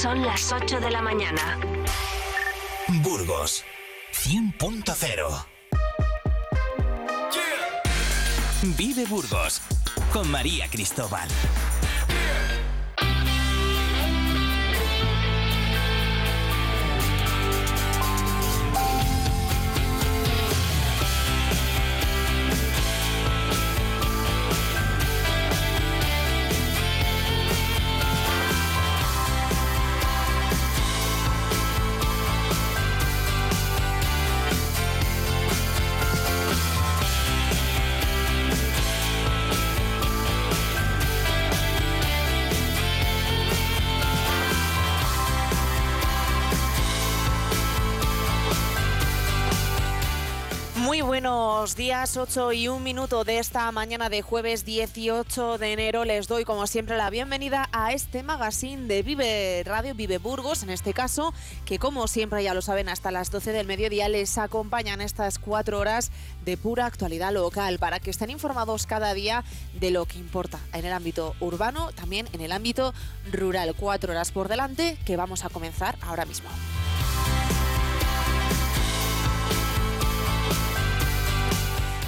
Son las 8 de la mañana. Burgos 100.0 Vive Burgos con María Cristóbal. Días, 8 y un minuto de esta mañana de jueves 18 de enero. Les doy como siempre la bienvenida a este magazine de Vive Radio, Vive Burgos, en este caso, que como siempre ya lo saben, hasta las 12 del mediodía les acompañan estas cuatro horas de pura actualidad local para que estén informados cada día de lo que importa en el ámbito urbano, también en el ámbito rural. Cuatro horas por delante que vamos a comenzar ahora mismo.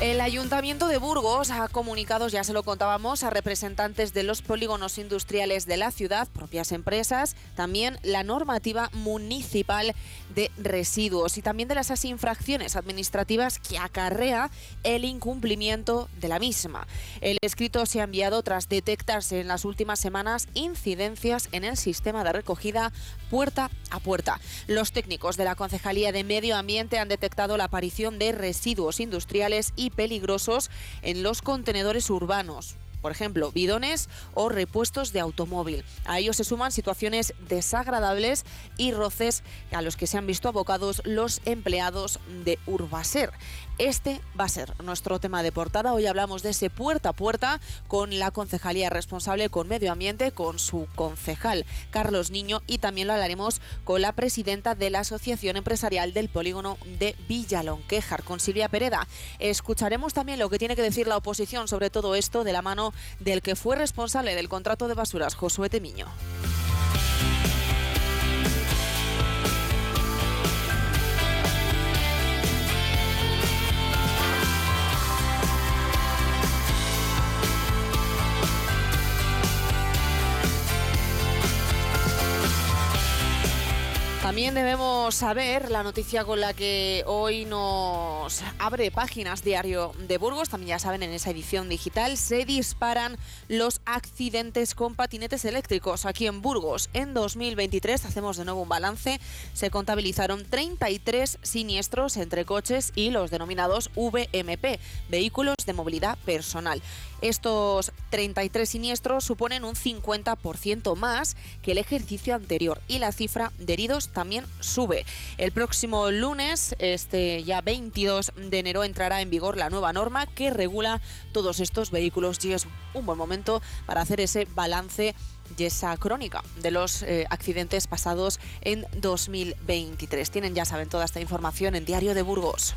El Ayuntamiento de Burgos ha comunicado, ya se lo contábamos, a representantes de los polígonos industriales de la ciudad, propias empresas, también la normativa municipal de residuos y también de las infracciones administrativas que acarrea el incumplimiento de la misma. El escrito se ha enviado tras detectarse en las últimas semanas incidencias en el sistema de recogida puerta a puerta. Los técnicos de la Concejalía de Medio Ambiente han detectado la aparición de residuos industriales y peligrosos en los contenedores urbanos por ejemplo, bidones o repuestos de automóvil. A ellos se suman situaciones desagradables y roces a los que se han visto abocados los empleados de Urbaser. Este va a ser nuestro tema de portada. Hoy hablamos de ese puerta a puerta con la concejalía responsable con medio ambiente, con su concejal Carlos Niño y también lo hablaremos con la presidenta de la Asociación Empresarial del Polígono de Villalonquejar, con Silvia Pereda. Escucharemos también lo que tiene que decir la oposición sobre todo esto de la mano del que fue responsable del contrato de basuras, Josué Temiño. También debemos saber la noticia con la que hoy nos abre páginas Diario de Burgos. También ya saben, en esa edición digital se disparan los accidentes con patinetes eléctricos aquí en Burgos. En 2023 hacemos de nuevo un balance. Se contabilizaron 33 siniestros entre coches y los denominados VMP, vehículos de movilidad personal. Estos 33 siniestros suponen un 50% más que el ejercicio anterior y la cifra de heridos también sube. El próximo lunes, este ya 22 de enero, entrará en vigor la nueva norma que regula todos estos vehículos y es un buen momento para hacer ese balance y esa crónica de los eh, accidentes pasados en 2023. Tienen, ya saben, toda esta información en Diario de Burgos.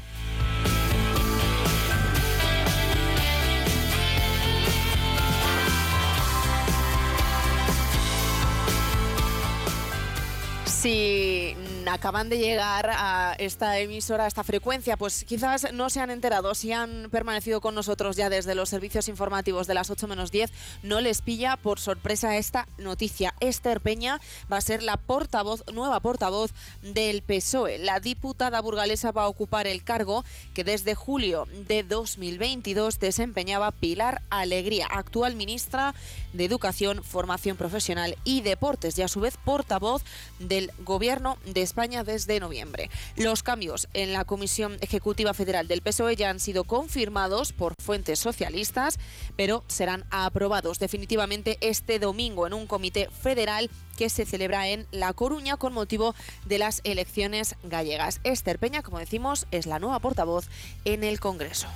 Si acaban de llegar a esta emisora, a esta frecuencia, pues quizás no se han enterado, si han permanecido con nosotros ya desde los servicios informativos de las 8 menos 10, no les pilla por sorpresa esta noticia. Esther Peña va a ser la portavoz, nueva portavoz del PSOE. La diputada burgalesa va a ocupar el cargo que desde julio de 2022 desempeñaba Pilar Alegría, actual ministra de Educación, Formación Profesional y Deportes y a su vez portavoz del Gobierno de España desde noviembre. Los cambios en la Comisión Ejecutiva Federal del PSOE ya han sido confirmados por fuentes socialistas, pero serán aprobados definitivamente este domingo en un comité federal que se celebra en La Coruña con motivo de las elecciones gallegas. Esther Peña, como decimos, es la nueva portavoz en el Congreso.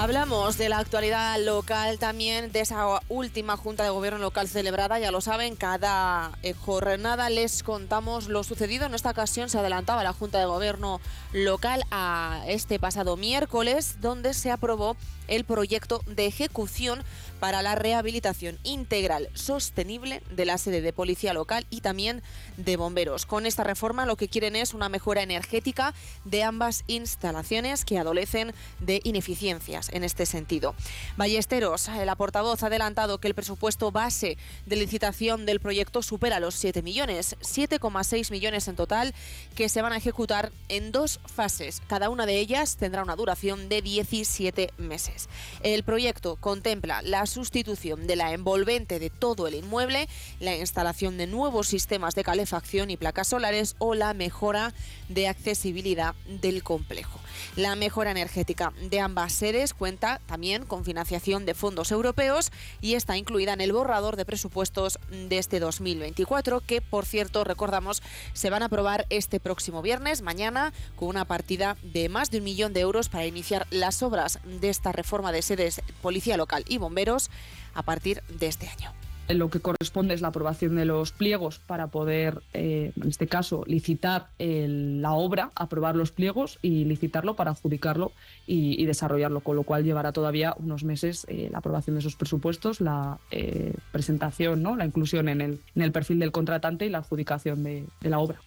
Hablamos de la actualidad local también, de esa última Junta de Gobierno local celebrada, ya lo saben, cada eh, jornada les contamos lo sucedido. En esta ocasión se adelantaba la Junta de Gobierno local a este pasado miércoles, donde se aprobó el proyecto de ejecución para la rehabilitación integral sostenible de la sede de policía local y también de bomberos. Con esta reforma lo que quieren es una mejora energética de ambas instalaciones que adolecen de ineficiencias en este sentido. Ballesteros, la portavoz, ha adelantado que el presupuesto base de licitación del proyecto supera los 7 millones, 7,6 millones en total, que se van a ejecutar en dos fases. Cada una de ellas tendrá una duración de 17 meses. El proyecto contempla la sustitución de la envolvente de todo el inmueble, la instalación de nuevos sistemas de calefacción y placas solares o la mejora de accesibilidad del complejo. La mejora energética de ambas sedes cuenta también con financiación de fondos europeos y está incluida en el borrador de presupuestos de este 2024 que, por cierto, recordamos, se van a aprobar este próximo viernes, mañana, con una partida de más de un millón de euros para iniciar las obras de esta reforma de sedes policía local y bomberos a partir de este año lo que corresponde es la aprobación de los pliegos para poder, eh, en este caso, licitar la obra, aprobar los pliegos y licitarlo para adjudicarlo y, desarrollarlo, con lo cual llevará todavía unos meses eh, la aprobación de esos presupuestos, la eh, presentación, ¿no? la inclusión el, en el, perfil del contratante y la adjudicación de la obra.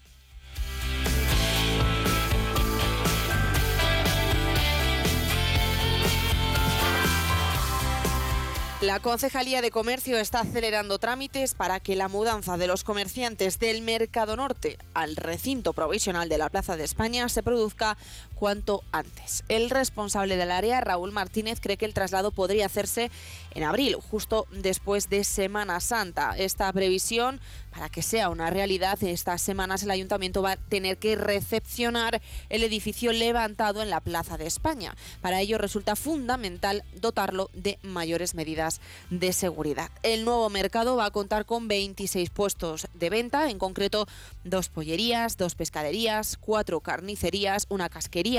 La Concejalía de Comercio está acelerando trámites para que la mudanza de los comerciantes del Mercado Norte al recinto provisional de la Plaza de España se produzca cuanto antes. El responsable del área, Raúl Martínez, cree que el traslado podría hacerse en abril, justo después de Semana Santa. Esta previsión, para que sea una realidad, estas semanas el ayuntamiento va a tener que recepcionar el edificio levantado en la Plaza de España. Para ello resulta fundamental dotarlo de mayores medidas de seguridad. El nuevo mercado va a contar con 26 puestos de venta, en concreto dos pollerías, dos pescaderías, cuatro carnicerías, una casquería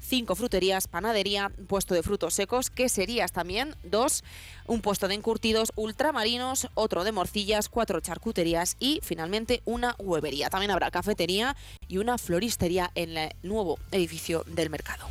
cinco fruterías, panadería, puesto de frutos secos, queserías también, dos, un puesto de encurtidos ultramarinos, otro de morcillas, cuatro charcuterías y finalmente una huevería. También habrá cafetería y una floristería en el nuevo edificio del mercado.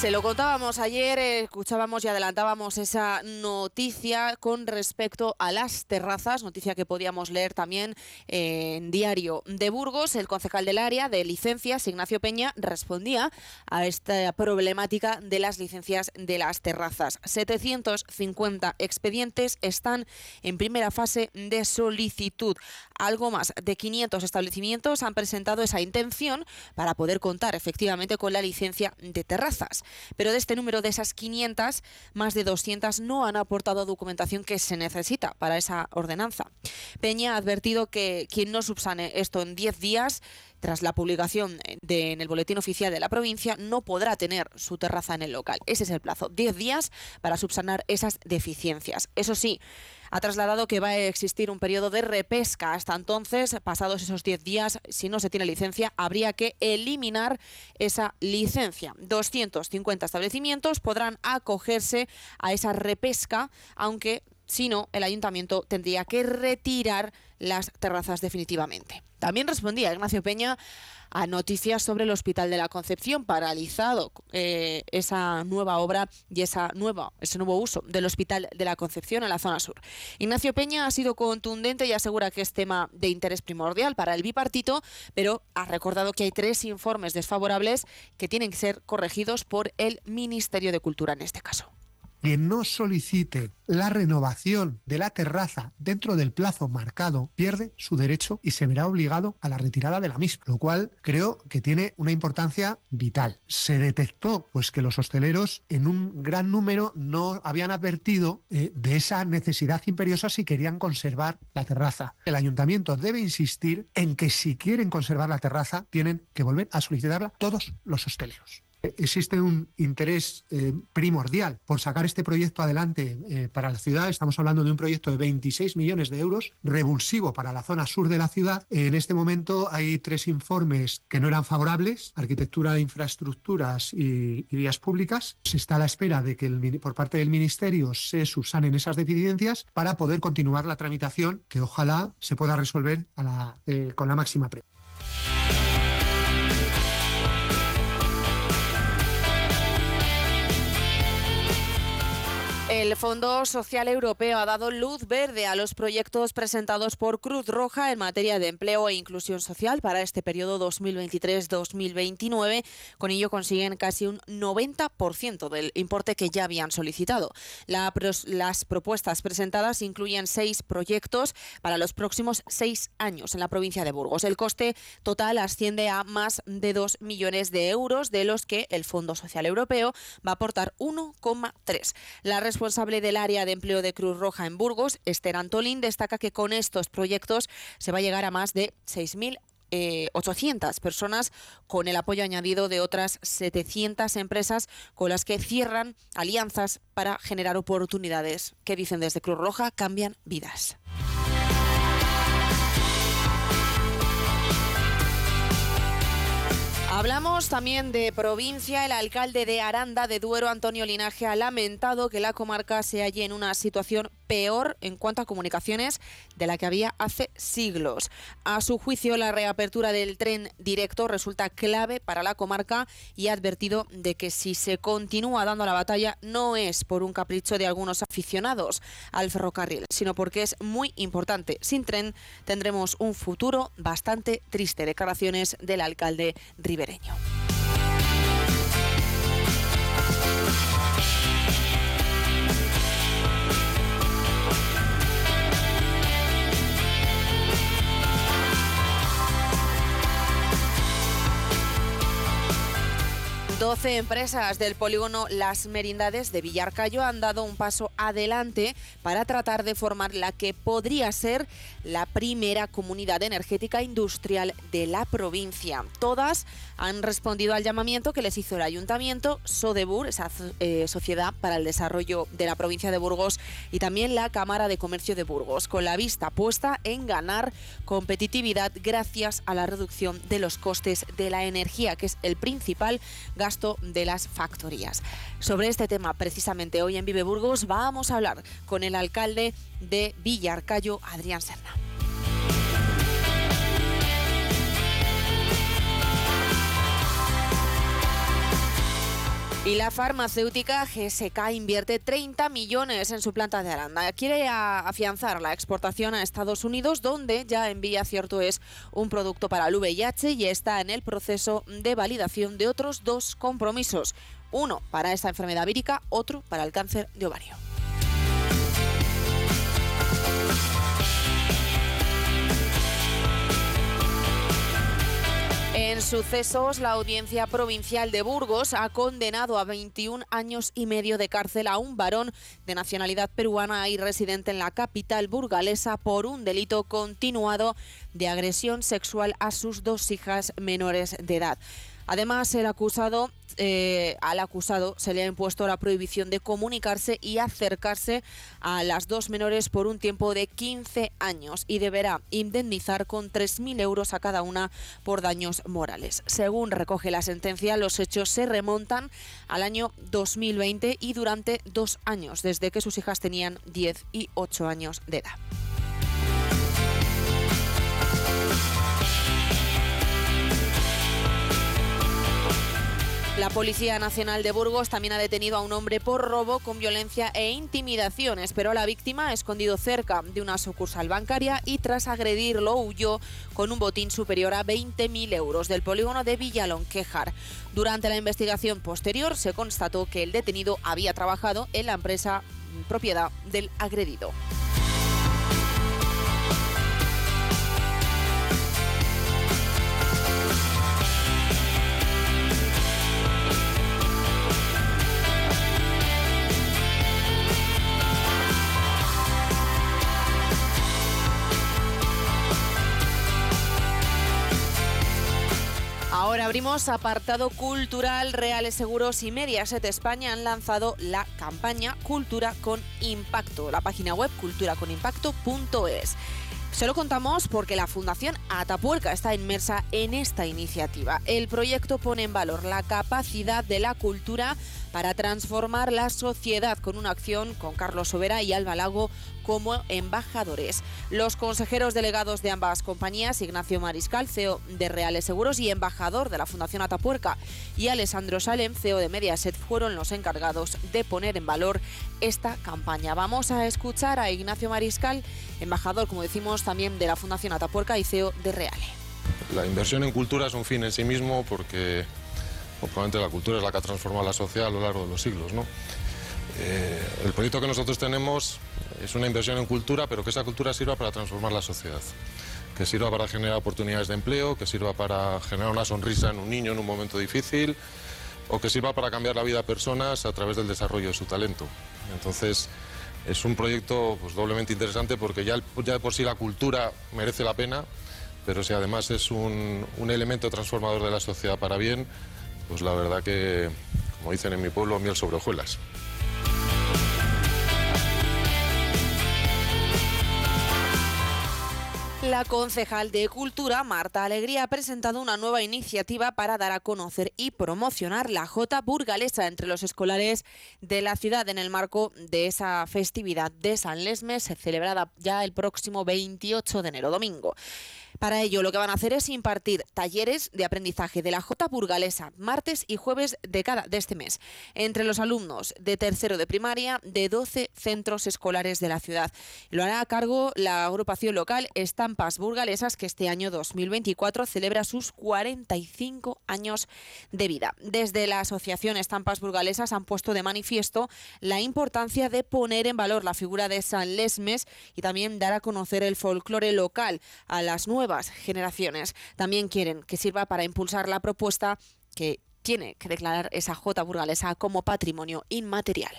Se lo contábamos ayer, escuchábamos y adelantábamos esa noticia con respecto a las terrazas, noticia que podíamos leer también en Diario de Burgos. El concejal del área de licencias, Ignacio Peña, respondía a esta problemática de las licencias de las terrazas. 750 expedientes están en primera fase de solicitud. Algo más de 500 establecimientos han presentado esa intención para poder contar efectivamente con la licencia de terrazas. Pero de este número de esas 500, más de 200 no han aportado documentación que se necesita para esa ordenanza. Peña ha advertido que quien no subsane esto en 10 días tras la publicación de, en el boletín oficial de la provincia, no podrá tener su terraza en el local. Ese es el plazo, 10 días para subsanar esas deficiencias. Eso sí, ha trasladado que va a existir un periodo de repesca. Hasta entonces, pasados esos 10 días, si no se tiene licencia, habría que eliminar esa licencia. 250 establecimientos podrán acogerse a esa repesca, aunque si no, el ayuntamiento tendría que retirar las terrazas definitivamente. También respondía Ignacio Peña a noticias sobre el Hospital de la Concepción, paralizado eh, esa nueva obra y esa nueva, ese nuevo uso del Hospital de la Concepción en la zona sur. Ignacio Peña ha sido contundente y asegura que es tema de interés primordial para el bipartito, pero ha recordado que hay tres informes desfavorables que tienen que ser corregidos por el Ministerio de Cultura en este caso que no solicite la renovación de la terraza dentro del plazo marcado pierde su derecho y se verá obligado a la retirada de la misma, lo cual creo que tiene una importancia vital. Se detectó pues que los hosteleros en un gran número no habían advertido eh, de esa necesidad imperiosa si querían conservar la terraza. El ayuntamiento debe insistir en que si quieren conservar la terraza tienen que volver a solicitarla todos los hosteleros. Existe un interés eh, primordial por sacar este proyecto adelante eh, para la ciudad. Estamos hablando de un proyecto de 26 millones de euros, revulsivo para la zona sur de la ciudad. En este momento hay tres informes que no eran favorables, arquitectura de infraestructuras y, vías públicas. Se está a la espera de que por parte del Ministerio se subsanen esas deficiencias para poder continuar la tramitación que ojalá se pueda resolver eh, con la máxima previa. El Fondo Social Europeo ha dado luz verde a los proyectos presentados por Cruz Roja en materia de empleo e inclusión social para este periodo 2023-2029. Con ello consiguen casi un 90% del importe que ya habían solicitado. las propuestas presentadas incluyen seis proyectos para los próximos seis años en la provincia de Burgos. El coste total asciende a más de 2 millones de euros, de los que el Fondo Social Europeo va a aportar 1,3. La responsable del área de empleo de Cruz Roja en Burgos, Esther Antolín, destaca que con estos proyectos se va a llegar a más de 6.800 eh, personas con el apoyo añadido de otras 700 empresas con las que cierran alianzas para generar oportunidades que dicen desde Cruz Roja cambian vidas. Hablamos también de provincia. El alcalde de Aranda de Duero, Antonio Linaje, ha lamentado que la comarca se halle en una situación peor en cuanto a comunicaciones de la que había hace siglos. A su juicio, la reapertura del tren directo resulta clave para la comarca y ha advertido de que si se continúa dando la batalla no es por un capricho de algunos aficionados al ferrocarril, sino porque es muy importante. Sin tren tendremos un futuro bastante triste. Declaraciones del alcalde pokoleniu. 12 empresas del polígono Las Merindades de Villarcayo han dado un paso adelante para tratar de formar la que podría ser la primera comunidad energética industrial de la provincia. Todas han respondido al llamamiento que les hizo el ayuntamiento, Sodebur, esa eh, sociedad para el desarrollo de la provincia de Burgos, y también la Cámara de Comercio de Burgos, con la vista puesta en ganar competitividad gracias a la reducción de los costes de la energía, que es el principal gasto de las factorías. Sobre este tema, precisamente hoy en Vive Burgos, vamos a hablar con el alcalde de Villarcayo, Adrián Serna. Y la farmacéutica GSK invierte 30 millones en su planta de Aranda. Quiere afianzar la exportación a Estados Unidos, donde ya envía cierto es un producto para el VIH y está en el proceso de validación de otros dos compromisos. Uno para esta enfermedad vírica, otro para el cáncer de ovario. En sucesos, la Audiencia Provincial de Burgos ha condenado a 21 años y medio de cárcel a un varón de nacionalidad peruana y residente en la capital burgalesa por un delito continuado de agresión sexual a sus dos hijas menores de edad. Además, el acusado, eh, al acusado se le ha impuesto la prohibición de comunicarse y acercarse a las dos menores por un tiempo de 15 años y deberá indemnizar con 3.000 euros a cada una por daños morales. Según recoge la sentencia, los hechos se remontan al año 2020 y durante dos años, desde que sus hijas tenían 10 y 8 años de edad. La Policía Nacional de Burgos también ha detenido a un hombre por robo con violencia e intimidaciones, pero la víctima escondido cerca de una sucursal bancaria y tras agredirlo huyó con un botín superior a 20.000 euros del polígono de Villalonquejar. Durante la investigación posterior se constató que el detenido había trabajado en la empresa propiedad del agredido. Abrimos apartado cultural, Reales Seguros y Mediaset España han lanzado la campaña Cultura con Impacto, la página web culturaconimpacto.es. Se lo contamos porque la Fundación Atapuerca está inmersa en esta iniciativa. El proyecto pone en valor la capacidad de la cultura para transformar la sociedad con una acción con Carlos Sobera y Alba Lago como embajadores. Los consejeros delegados de ambas compañías, Ignacio Mariscal, CEO de Reales Seguros y embajador de la Fundación Atapuerca, y Alessandro Salem, CEO de Mediaset, fueron los encargados de poner en valor esta campaña. Vamos a escuchar a Ignacio Mariscal, embajador, como decimos, también de la Fundación Atapuerca y CEO de Reale. La inversión en cultura es un fin en sí mismo porque probablemente la cultura es la que ha transformado la sociedad a lo largo de los siglos. ¿no? Eh, el proyecto que nosotros tenemos es una inversión en cultura, pero que esa cultura sirva para transformar la sociedad. Que sirva para generar oportunidades de empleo, que sirva para generar una sonrisa en un niño en un momento difícil, o que sirva para cambiar la vida de personas a través del desarrollo de su talento. Entonces, es un proyecto pues, doblemente interesante porque ya, ya de por sí la cultura merece la pena, pero si además es un, un elemento transformador de la sociedad para bien, pues la verdad que, como dicen en mi pueblo, miel sobre hojuelas. La concejal de Cultura, Marta Alegría, ha presentado una nueva iniciativa para dar a conocer y promocionar la Jota burgalesa entre los escolares de la ciudad en el marco de esa festividad de San Lesmes, celebrada ya el próximo 28 de enero, domingo. Para ello, lo que van a hacer es impartir talleres de aprendizaje de la J burgalesa, martes y jueves de cada de este mes, entre los alumnos de tercero de primaria de 12 centros escolares de la ciudad. Lo hará a cargo la agrupación local Estampas Burgalesas, que este año 2024 celebra sus 45 años de vida. Desde la Asociación Estampas Burgalesas han puesto de manifiesto la importancia de poner en valor la figura de San Lesmes y también dar a conocer el folclore local a las nuevas generaciones. También quieren que sirva para impulsar la propuesta que tiene que declarar esa J burgalesa como patrimonio inmaterial.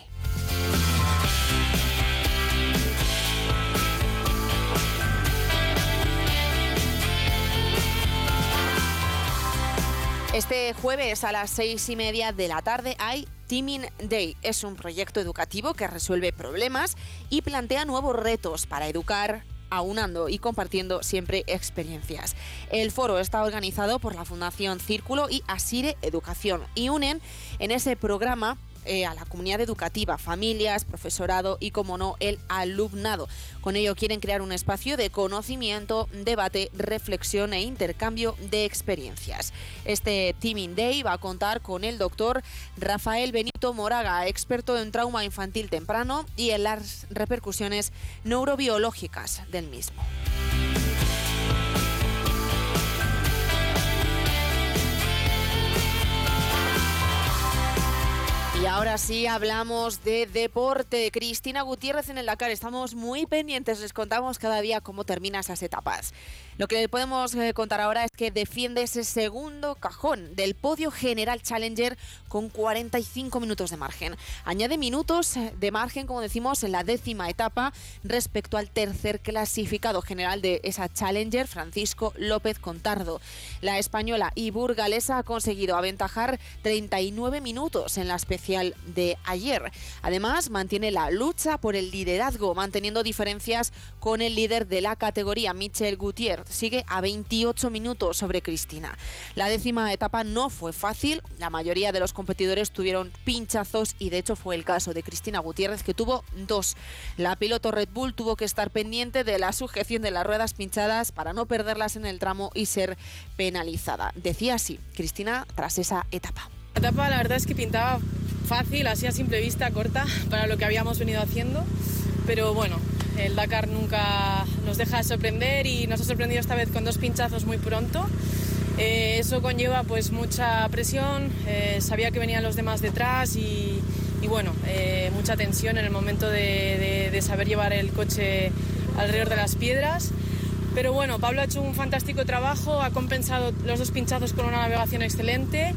Este jueves a las seis y media de la tarde hay Teaming Day. Es un proyecto educativo que resuelve problemas y plantea nuevos retos para educar, aunando y compartiendo siempre experiencias. El foro está organizado por la Fundación Círculo y Asire Educación y unen en ese programa eh, a la comunidad educativa, familias, profesorado y, como no, el alumnado. Con ello quieren crear un espacio de conocimiento, debate, reflexión e intercambio de experiencias. Este Teaming Day va a contar con el doctor Rafael Benito Moraga, experto en trauma infantil temprano y en las repercusiones neurobiológicas del mismo. Y ahora sí hablamos de deporte. Cristina Gutiérrez en el Dakar. Estamos muy pendientes, les contamos cada día cómo termina esas etapas. Lo que le podemos eh, contar ahora es que defiende ese segundo cajón del podio general Challenger con 45 minutos de margen. Añade minutos eh, de margen, como decimos, en la décima etapa respecto al tercer clasificado general de esa Challenger, Francisco López Contardo. La española y burgalesa ha conseguido aventajar 39 minutos en la especial de ayer. Además, mantiene la lucha por el liderazgo, manteniendo diferencias con el líder de la categoría, Michel Gutiérrez sigue a 28 minutos sobre Cristina. La décima etapa no fue fácil, la mayoría de los competidores tuvieron pinchazos y de hecho fue el caso de Cristina Gutiérrez que tuvo dos. La piloto Red Bull tuvo que estar pendiente de la sujeción de las ruedas pinchadas para no perderlas en el tramo y ser penalizada. Decía así Cristina tras esa etapa. La etapa la verdad es que pintaba fácil, así a simple vista, corta, para lo que habíamos venido haciendo, pero bueno, el Dakar nunca nos deja de sorprender y nos ha sorprendido esta vez con dos pinchazos muy pronto. Eh, eso conlleva pues mucha presión, eh, sabía que venían los demás detrás y, bueno, eh, mucha tensión en el momento de, saber llevar el coche alrededor de las piedras. Pero bueno, Pablo ha hecho un fantástico trabajo, ha compensado los dos pinchazos con una navegación excelente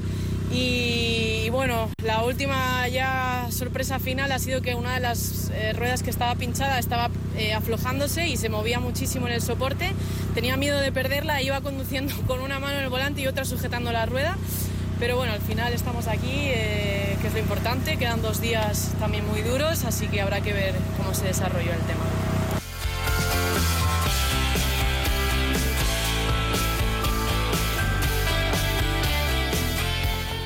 Y, bueno, la última ya sorpresa final ha sido que una de las eh, ruedas que estaba pinchada estaba eh, aflojándose y se movía muchísimo en el soporte. Tenía miedo de perderla, iba conduciendo con una mano en el volante y otra sujetando la rueda. Pero bueno, al final estamos aquí, eh, que es lo importante. Quedan dos días también muy duros, así que habrá que ver cómo se desarrolló el tema.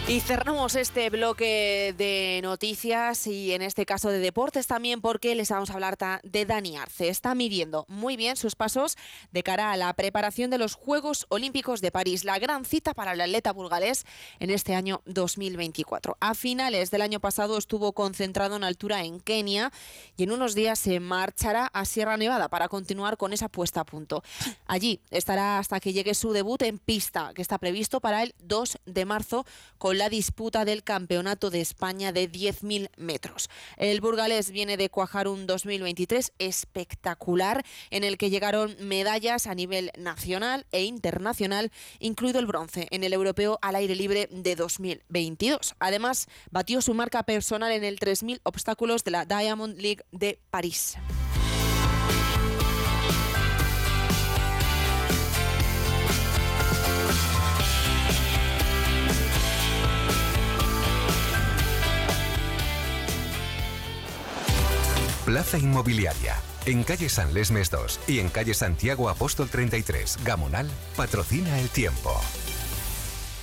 Y cerramos este bloque de noticias y en este caso de deportes también porque les vamos a hablar de Dani Arce. Está midiendo muy bien sus pasos de cara a la preparación de los Juegos Olímpicos de París, la gran cita para el atleta burgalés en este año 2024. A finales del año pasado estuvo concentrado en altura en Kenia y en unos días se marchará a Sierra Nevada para continuar con esa puesta a punto. Allí estará hasta que llegue su debut en pista, que está previsto para el 2 de marzo con la disputa del Campeonato de España de 10.000 metros. El burgalés viene de cuajar un 2023 espectacular en el que llegaron medallas a nivel nacional e internacional, incluido el bronce en el europeo al aire libre de 2022. Además, batió su marca personal en el 3.000 obstáculos de la Diamond League de París. Plaza Inmobiliaria. En calle San Lesmes 2 y en calle Santiago Apóstol 33, Gamonal, patrocina el tiempo.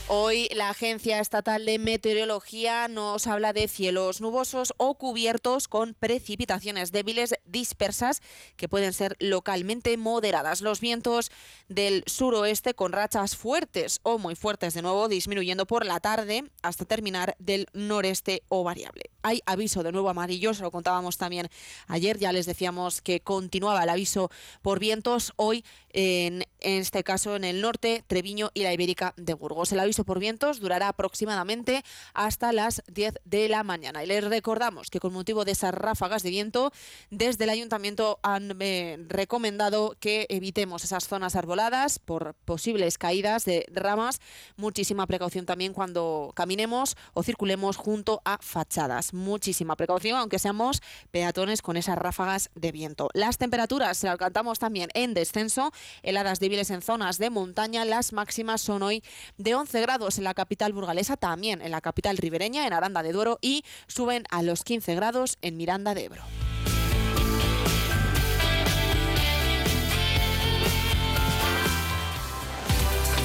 Hoy la Agencia Estatal de Meteorología nos habla de cielos nubosos o cubiertos con precipitaciones débiles dispersas que pueden ser localmente moderadas. Los vientos del suroeste con rachas fuertes o muy fuertes de nuevo disminuyendo por la tarde hasta terminar del noreste o variable. Hay aviso de nuevo amarillo, se lo contábamos también ayer, ya les decíamos que continuaba el aviso por vientos hoy en, este caso en el norte, Treviño y la Ibérica de Burgos. El aviso por vientos durará aproximadamente hasta las 10 de la mañana. Y les recordamos que con motivo de esas ráfagas de viento, desde el ayuntamiento han eh, recomendado que evitemos esas zonas arboladas por posibles caídas de ramas. Muchísima precaución también cuando caminemos o circulemos junto a fachadas. Muchísima precaución, aunque seamos peatones con esas ráfagas de viento. Las temperaturas se alcanzamos también en descenso heladas débiles en zonas de montaña. Las máximas son hoy de 11 grados en la capital burgalesa, también en la capital ribereña, en Aranda de Duero, y suben a los 15 grados en Miranda de Ebro.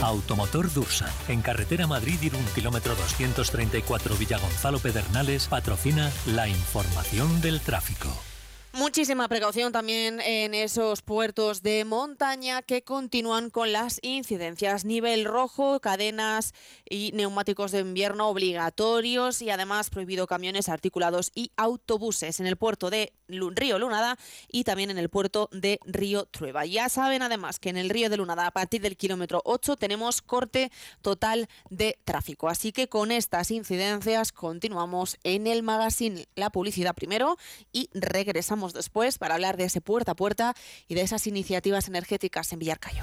Automotor Dursa, en carretera Madrid-Irún, kilómetro 234 Villagonzalo Pedernales, patrocina la información del tráfico. Muchísima precaución también en esos puertos de montaña que continúan con las incidencias. Nivel rojo, cadenas y neumáticos de invierno obligatorios y además prohibido camiones articulados y autobuses en el puerto de Río Lunada y también en el puerto de Río Trueba. Ya saben además que en el Río de Lunada a partir del kilómetro 8 tenemos corte total de tráfico. Así que con estas incidencias continuamos en el magazine. La publicidad primero y regresamos después para hablar de ese puerta a puerta y de esas iniciativas energéticas en Villarcayo.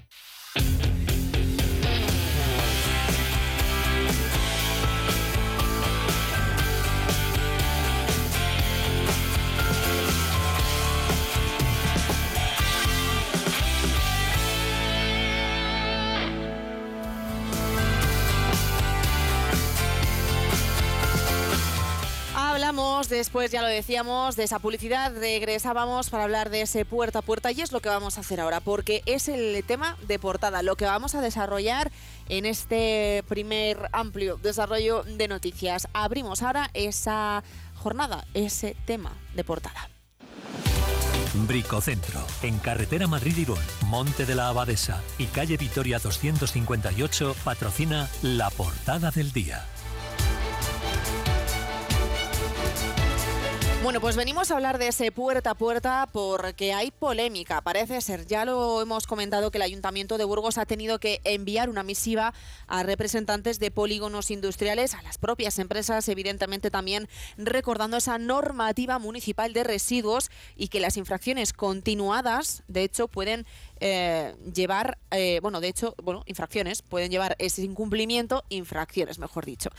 Después, ya lo decíamos, de esa publicidad, regresábamos para hablar de ese puerta a puerta y es lo que vamos a hacer ahora, porque es el tema de portada, lo que vamos a desarrollar en este primer amplio desarrollo de noticias. Abrimos ahora esa jornada, ese tema de portada. Bricocentro, en carretera Madrid-Irún, Monte de la Abadesa y calle Vitoria 258, patrocina la portada del día. Bueno, pues venimos a hablar de ese puerta a puerta porque hay polémica, parece ser. Ya lo hemos comentado que el Ayuntamiento de Burgos ha tenido que enviar una misiva a representantes de polígonos industriales, a las propias empresas, evidentemente también recordando esa normativa municipal de residuos y que las infracciones continuadas, de hecho, pueden eh, llevar, eh, bueno, de hecho, bueno, infracciones, pueden llevar ese incumplimiento, infracciones, mejor dicho.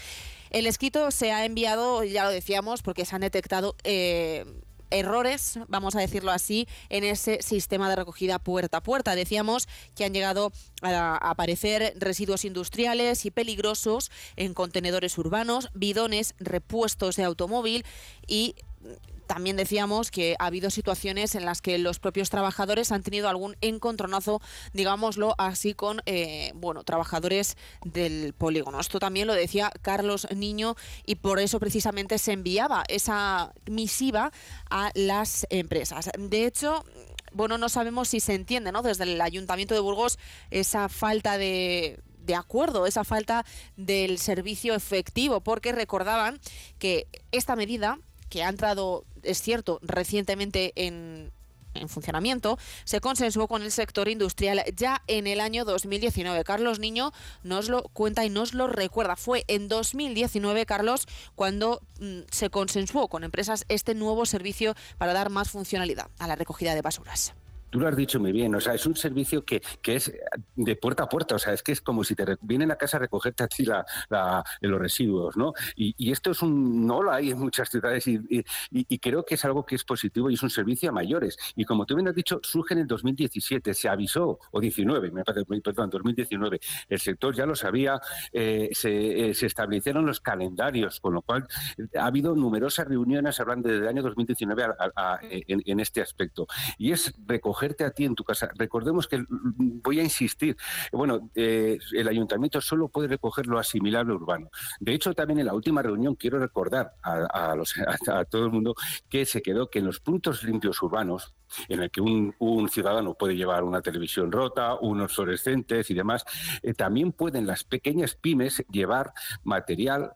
El escrito se ha enviado, ya lo decíamos, porque se han detectado eh, errores, vamos a decirlo así, en ese sistema de recogida puerta a puerta. Decíamos que han llegado a aparecer residuos industriales y peligrosos en contenedores urbanos, bidones, repuestos de automóvil y también decíamos que ha habido situaciones en las que los propios trabajadores han tenido algún encontronazo, digámoslo así, con eh, bueno trabajadores del polígono. Esto también lo decía Carlos Niño y por eso precisamente se enviaba esa misiva a las empresas. De hecho, bueno, no sabemos si se entiende, ¿no? Desde el Ayuntamiento de Burgos esa falta de de acuerdo, esa falta del servicio efectivo, porque recordaban que esta medida que ha entrado, es cierto, recientemente en, funcionamiento, se consensuó con el sector industrial ya en el año 2019. Carlos Niño nos lo cuenta y nos lo recuerda. Fue en 2019, Carlos, cuando mm, se consensuó con empresas este nuevo servicio para dar más funcionalidad a la recogida de basuras. Tú lo has dicho muy bien, o sea, es un servicio que, que es de puerta a puerta, o sea, es que es como si te vienen a casa a recogerte a ti la, los residuos, ¿no? Y, esto es un, no lo hay en muchas ciudades y, y, creo que es algo que es positivo y es un servicio a mayores. Y como tú bien has dicho, surge en el 2017, se avisó, o 19, me parece, perdón, 2019, el sector ya lo sabía, eh, se, eh, se, establecieron los calendarios, con lo cual ha habido numerosas reuniones hablando desde el año 2019 en, en este aspecto. Y es recoger a ti en tu casa. Recordemos que, voy a insistir, bueno, eh, el ayuntamiento solo puede recoger lo asimilable urbano. De hecho, también en la última reunión quiero recordar a, los, a, todo el mundo que se quedó que en los puntos limpios urbanos, en el que un, ciudadano puede llevar una televisión rota, unos fluorescentes y demás, eh, también pueden las pequeñas pymes llevar material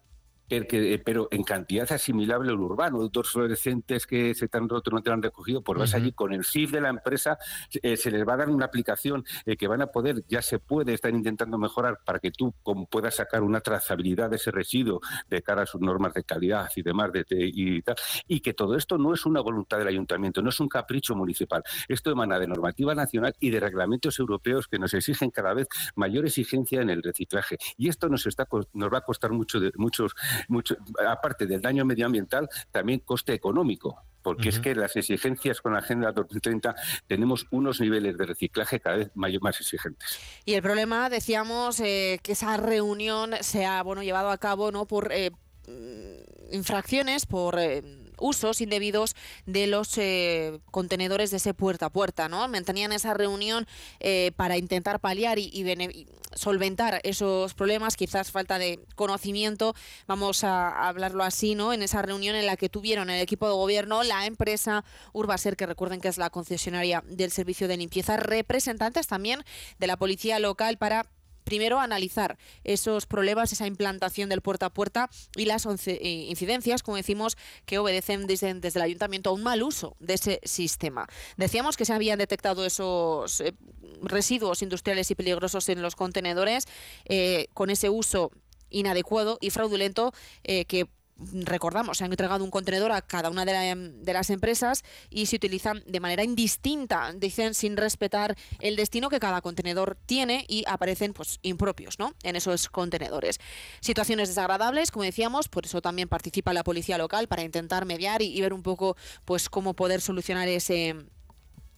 eh, pero en cantidad asimilable al urbano. Dos fluorescentes que se te han roto no te han recogido, pues vas allí con el CIF de la empresa, eh, se les va a dar una aplicación eh, que van a poder, ya se puede, estar intentando mejorar para que tú puedas sacar una trazabilidad de ese residuo de cara a sus normas de calidad y demás, de, y, tal, y que todo esto no es una voluntad del ayuntamiento, no es un capricho municipal. Esto emana de normativa nacional y de reglamentos europeos que nos exigen cada vez mayor exigencia en el reciclaje. Y esto nos, está, nos va a costar mucho de, muchos mucho, aparte del daño medioambiental, también coste económico porque es que las exigencias con la Agenda 2030 tenemos unos niveles de reciclaje cada vez mayor, más exigentes. Y el problema, decíamos, eh, que esa reunión se ha bueno, llevado a cabo no por eh, mm, infracciones, por... Eh, usos indebidos de los eh, contenedores de ese puerta a puerta, ¿no? Mantenían esa reunión eh, para intentar paliar y, solventar esos problemas, quizás falta de conocimiento, vamos a hablarlo así, ¿no? En esa reunión en la que tuvieron el equipo de gobierno, la empresa Urbaser, que recuerden que es la concesionaria del servicio de limpieza, representantes también de la policía local para primero analizar esos problemas, esa implantación del puerta a puerta y las eh, incidencias, como decimos, que obedecen desde, el ayuntamiento a un mal uso de ese sistema. Decíamos que se habían detectado esos eh, residuos industriales y peligrosos en los contenedores eh, con ese uso inadecuado y fraudulento que recordamos, se han entregado un contenedor a cada una de, las empresas y se utilizan de manera indistinta, dicen sin respetar el destino que cada contenedor tiene y aparecen pues impropios ¿no? en esos contenedores. Situaciones desagradables, como decíamos, por eso también participa la policía local para intentar mediar y, ver un poco pues cómo poder solucionar ese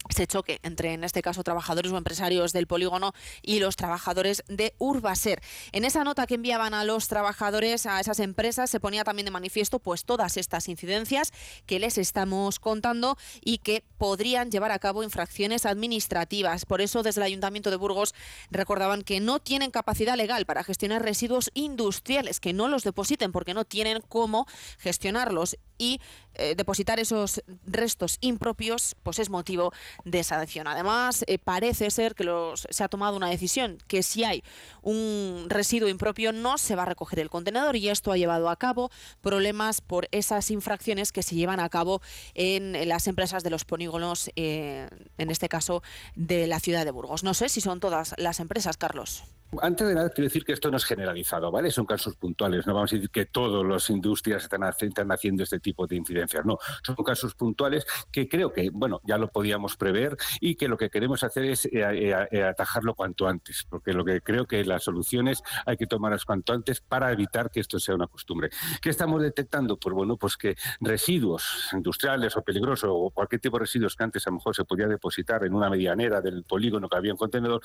ese choque entre, en este caso, trabajadores o empresarios del polígono y los trabajadores de Urbaser. En esa nota que enviaban a los trabajadores, a esas empresas, se ponía también de manifiesto pues todas estas incidencias que les estamos contando y que podrían llevar a cabo infracciones administrativas. Por eso, desde el Ayuntamiento de Burgos recordaban que no tienen capacidad legal para gestionar residuos industriales, que no los depositen porque no tienen cómo gestionarlos y eh, depositar esos restos impropios pues es motivo de sanción. Además, eh, parece ser que los, se ha tomado una decisión que si hay un residuo impropio no se va a recoger el contenedor y esto ha llevado a cabo problemas por esas infracciones que se llevan a cabo en, las empresas de los polígonos, eh, en este caso de la ciudad de Burgos. No sé si son todas las empresas, Carlos. Antes de nada, quiero decir que esto no es generalizado, ¿vale? Son casos puntuales. No vamos a decir que todas las industrias están, haciendo este tipo de incidencias. No, son casos puntuales que creo que, bueno, ya lo podíamos prever y que lo que queremos hacer es eh, eh, eh, atajarlo cuanto antes, porque lo que creo que las soluciones hay que tomarlas cuanto antes para evitar que esto sea una costumbre. ¿Qué estamos detectando? Pues bueno, pues que residuos industriales o peligrosos o cualquier tipo de residuos que antes a lo mejor se podía depositar en una medianera del polígono que había un contenedor,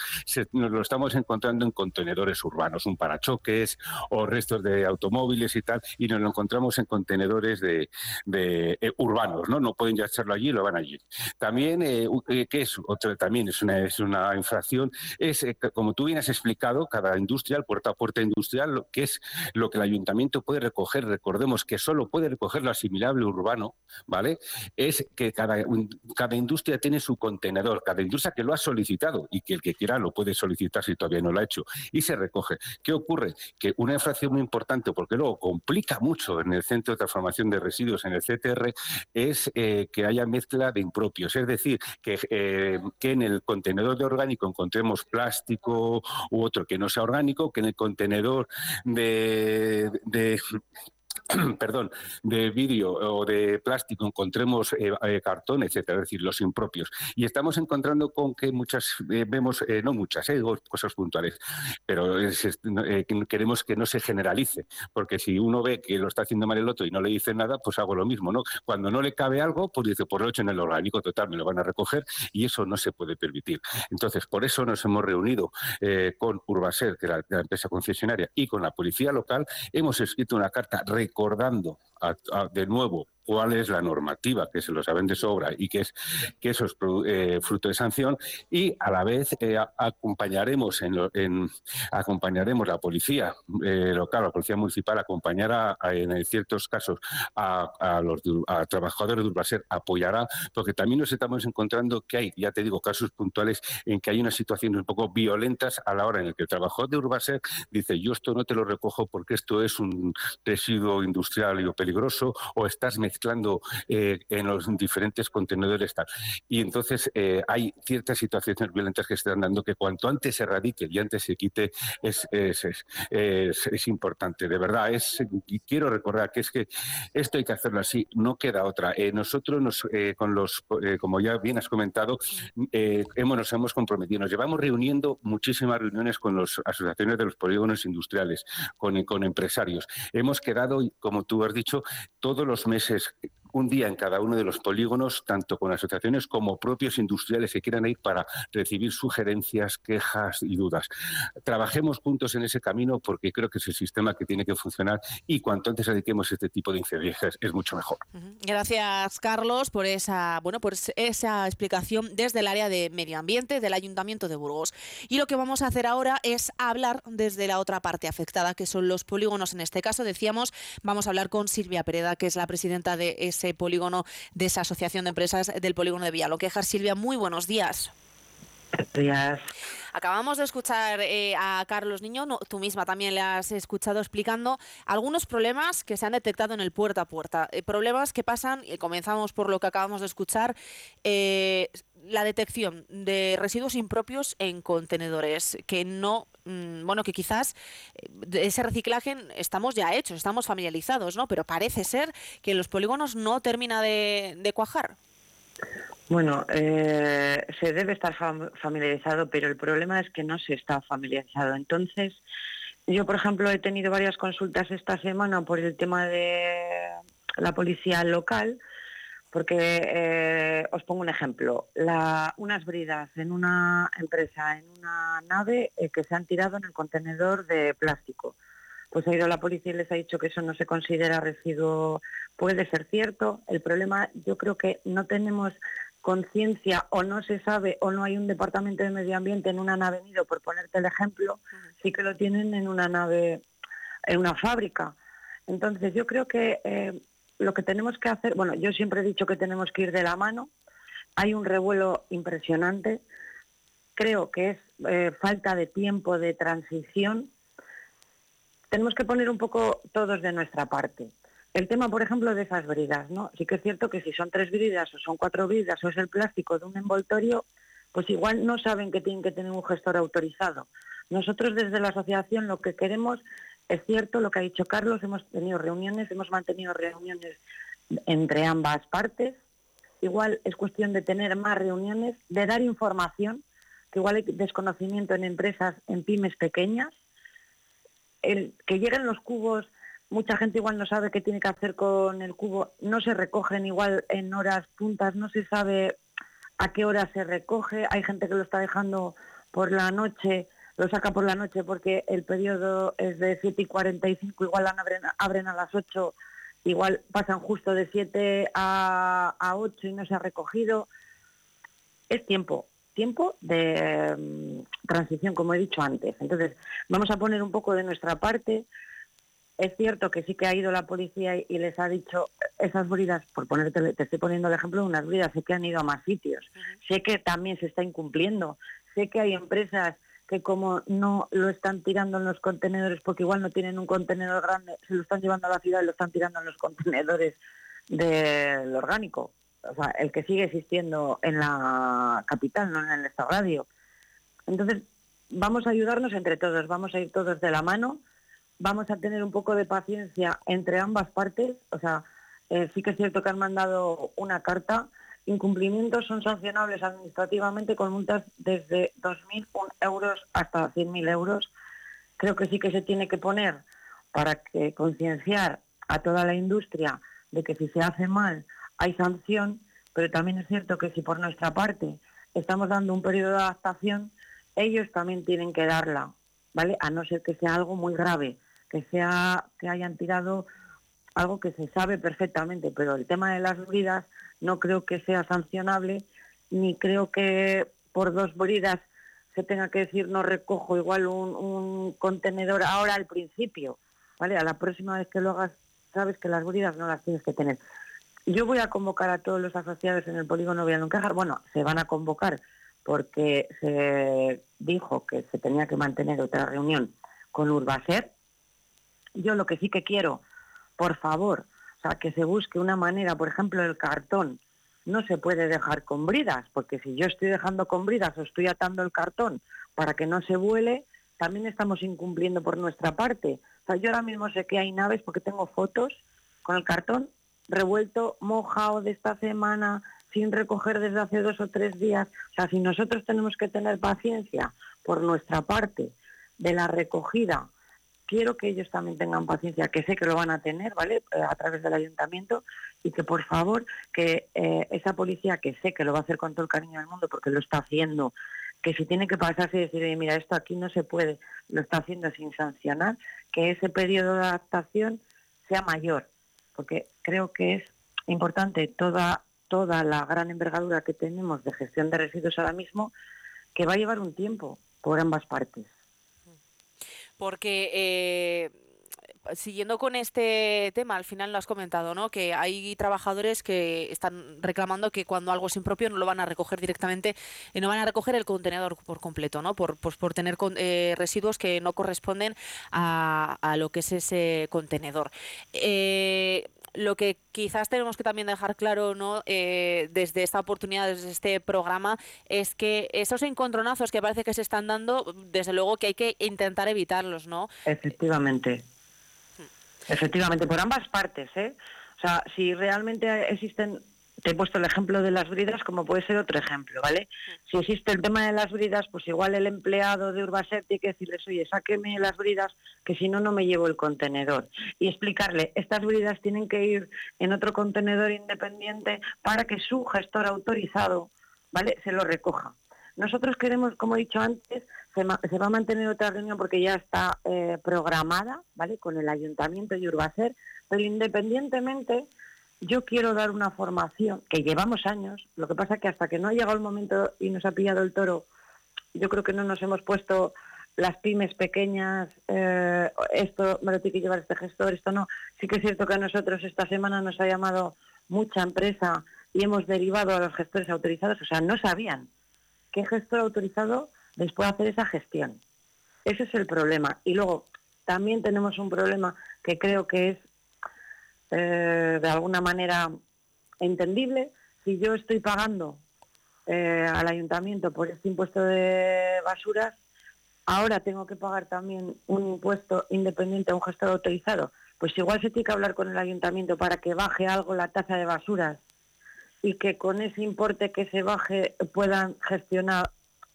nos lo estamos encontrando en contenedores urbanos, un parachoques o restos de automóviles y tal, y nos lo encontramos en contenedores de, eh, urbanos, ¿no? No pueden ya echarlo allí, lo van allí. También, eh, eh ¿qué es? Otro, también es una, es una infracción, es, como tú bien has explicado, cada industrial, puerta a puerta industrial, que es lo que el ayuntamiento puede recoger, recordemos que solo puede recoger lo asimilable urbano, ¿vale? Es que cada, cada industria tiene su contenedor, cada industria que lo ha solicitado y que el que quiera lo puede solicitar si todavía no lo ha hecho y se recoge. ¿Qué ocurre? Que una infracción muy importante, porque luego complica mucho en el centro de transformación de residuos, en el CTR, es eh, que haya mezcla de impropios. Es decir, que, eh, que en el contenedor de orgánico encontremos plástico u otro que no sea orgánico, que en el contenedor de perdón, de vidrio o de plástico encontremos eh, eh, cartón, etcétera, es decir, los impropios. Y estamos encontrando con que muchas, eh, vemos, no muchas, cosas puntuales, pero queremos que no se generalice, porque si uno ve que lo está haciendo mal el otro y no le dice nada, pues hago lo mismo, ¿no? Cuando no le cabe algo, pues dice, por lo hecho en el orgánico, total, me lo van a recoger y eso no se puede permitir. Entonces, por eso nos hemos reunido con Urbaser, que es la, empresa concesionaria, y con la policía local, hemos escrito una carta recordando de nuevo cuál es la normativa, que se lo saben de sobra y que es que eso es eh, fruto de sanción y a la vez eh, acompañaremos en, acompañaremos la policía eh, local, la policía municipal acompañará en ciertos casos a, los trabajadores de Urbaser, apoyará, porque también nos estamos encontrando que hay, ya te digo, casos puntuales en que hay unas situaciones un poco violentas a la hora en la que el trabajador de Urbaser dice yo esto no te lo recojo porque esto es un residuo industrial y o estás mezclando eh, en los diferentes contenedores tal. Y entonces eh, hay ciertas situaciones violentas que se están dando que cuanto antes se erradique y antes se quite es, es, es, es importante. De verdad, es quiero recordar que es que esto hay que hacerlo así, no queda otra. Eh, nosotros nos, con los, como ya bien has comentado, hemos, nos hemos comprometido, nos llevamos reuniendo muchísimas reuniones con las asociaciones de los polígonos industriales, con, con empresarios. Hemos quedado, como tú has dicho, todos los meses un día en cada uno de los polígonos, tanto con asociaciones como propios industriales que quieran ir para recibir sugerencias, quejas y dudas. Trabajemos juntos en ese camino porque creo que es el sistema que tiene que funcionar y cuanto antes dediquemos este tipo de incidencias es mucho mejor. Gracias, Carlos, por esa, bueno, por esa explicación desde el área de medio ambiente del Ayuntamiento de Burgos. Y lo que vamos a hacer ahora es hablar desde la otra parte afectada, que son los polígonos. En este caso, decíamos, vamos a hablar con Silvia Pereda, que es la presidenta de ese polígono, de esa asociación de empresas del polígono de Villaloquejar. Silvia, muy buenos días. Días. Acabamos de escuchar eh, a Carlos Niño, tú misma también le has escuchado explicando algunos problemas que se han detectado en el puerta a puerta. Eh, problemas que pasan, y comenzamos por lo que acabamos de escuchar, eh, la detección de residuos impropios en contenedores que no bueno, que quizás de ese reciclaje estamos ya hechos, estamos familiarizados, ¿no? Pero parece ser que en los polígonos no termina de cuajar. Bueno, eh, se debe estar familiarizado, pero el problema es que no se está familiarizado. Entonces, yo, por ejemplo, he tenido varias consultas esta semana por el tema de la policía local, Porque eh, os pongo un ejemplo. La- unas bridas en una empresa, en una nave, eh, que se han tirado en el contenedor de plástico. Pues ha ido la policía y les ha dicho que eso no se considera residuo. Puede ser cierto. El problema, yo creo que no tenemos conciencia o no se sabe o no hay un departamento de medio ambiente en una nave nido, por ponerte el ejemplo, sí que lo tienen en una nave, en una fábrica. Entonces yo creo que eh, lo que tenemos que hacer, bueno, yo siempre he dicho que tenemos que ir de la mano, hay un revuelo impresionante, creo que es eh, falta de tiempo de transición, tenemos que poner un poco todos de nuestra parte. El tema, por ejemplo, de esas bridas, ¿no? Sí que es cierto que si son tres bridas o son cuatro bridas o es el plástico de un envoltorio, pues igual no saben que tienen que tener un gestor autorizado. Nosotros desde la asociación lo que queremos es cierto lo que ha dicho Carlos, hemos tenido reuniones, hemos mantenido reuniones entre ambas partes. Igual es cuestión de tener más reuniones, de dar información, que igual hay desconocimiento en empresas, en pymes pequeñas, el que lleguen los cubos, mucha gente igual no sabe qué tiene que hacer con el cubo, no se recogen igual en horas puntas, no se sabe a qué hora se recoge, hay gente que lo está dejando por la noche, lo saca por la noche porque el periodo es de 7 y 45, igual abren, abren a las 8, igual pasan justo de 7 a, a 8 y no se ha recogido. Es tiempo, tiempo de mm, transición, como he dicho antes. Entonces, vamos a poner un poco de nuestra parte. Es cierto que sí que ha ido la policía y, y les ha dicho esas bridas, por ponerte, te estoy poniendo el ejemplo de unas bridas, sé que han ido a más sitios, sé que también se está incumpliendo, sé que hay empresas como no lo están tirando en los contenedores porque igual no tienen un contenedor grande, se lo están llevando a la ciudad y lo están tirando en los contenedores del orgánico. O sea, el que sigue existiendo en la capital, no en el estadio. Entonces, vamos a ayudarnos entre todos, vamos a ir todos de la mano, vamos a tener un poco de paciencia entre ambas partes. O sea, eh, sí que es cierto que han mandado una carta. Incumplimientos son sancionables administrativamente con multas desde 2.000 euros hasta 100.000 euros. Creo que sí que se tiene que poner para concienciar a toda la industria de que si se hace mal hay sanción, pero también es cierto que si por nuestra parte estamos dando un periodo de adaptación, ellos también tienen que darla, ¿vale? A no ser que sea algo muy grave, que sea que hayan tirado algo que se sabe perfectamente, pero el tema de las bridas no creo que sea sancionable, ni creo que por dos bridas se tenga que decir no recojo igual un, contenedor ahora al principio, ¿vale? A la próxima vez que lo hagas, sabes que las bridas no las tienes que tener. Yo voy a convocar a todos los asociados en el polígono Villaloncajar. Bueno, se van a convocar porque se dijo que se tenía que mantener otra reunión con Urbaser. Yo lo que sí que quiero, por favor, o sea, que se busque una manera, por ejemplo, el cartón no se puede dejar con bridas, porque si yo estoy dejando con bridas o estoy atando el cartón para que no se vuele, también estamos incumpliendo por nuestra parte. O sea, yo ahora mismo sé que hay naves porque tengo fotos con el cartón revuelto, mojado de esta semana, sin recoger desde hace dos o tres días. O sea, si nosotros tenemos que tener paciencia por nuestra parte de la recogida, quiero que ellos también tengan paciencia, que sé que lo van a tener, ¿vale? Eh, a través del ayuntamiento y que por favor que eh, esa policía, que sé que lo va a hacer con todo el cariño del mundo porque lo está haciendo, que si tiene que pasarse y decir, "Oye, mira, esto aquí no se puede, lo está haciendo sin sancionar, que ese periodo de adaptación sea mayor, porque creo que es importante toda, toda la gran envergadura que tenemos de gestión de residuos ahora mismo, que va a llevar un tiempo por ambas partes. Porque eh, siguiendo con este tema, al final lo has comentado, ¿no? Que hay trabajadores que están reclamando que cuando algo es impropio no lo van a recoger directamente, y no van a recoger el contenedor por completo, ¿no? Por, pues por tener con- eh, residuos que no corresponden a, a lo que es ese contenedor. Eh, lo que quizás tenemos que también dejar claro ¿no? Eh, desde esta oportunidad, desde este programa, es que esos encontronazos que parece que se están dando, desde luego que hay que intentar evitarlos, ¿no? Efectivamente. Efectivamente, por ambas partes, ¿eh? O sea, si realmente existen te he puesto el ejemplo de las bridas como puede ser otro ejemplo, ¿vale? Si existe el tema de las bridas, pues igual el empleado de Urbaset tiene que decirles, oye, sáqueme las bridas, que si no, no me llevo el contenedor. Y explicarle, estas bridas tienen que ir en otro contenedor independiente para que su gestor autorizado, ¿vale?, se lo recoja. Nosotros queremos, como he dicho antes, se, va a mantener otra reunión porque ya está eh, programada, ¿vale?, con el Ayuntamiento y Urbacer, pero independientemente yo quiero dar una formación que llevamos años, lo que pasa que hasta que no ha llegado el momento y nos ha pillado el toro, yo creo que no nos hemos puesto las pymes pequeñas, eh, esto me lo tiene que llevar este gestor, esto no. Sí que es cierto que a nosotros esta semana nos ha llamado mucha empresa y hemos derivado a los gestores autorizados, o sea, no sabían qué gestor autorizado les puede hacer esa gestión. Ese es el problema. Y luego también tenemos un problema que creo que es eh, de alguna manera entendible. Si yo estoy pagando eh, al ayuntamiento por este impuesto de basuras, ahora tengo que pagar también un impuesto independiente a un gestor autorizado. Pues igual se tiene que hablar con el ayuntamiento para que baje algo la tasa de basuras y que con ese importe que se baje puedan gestionar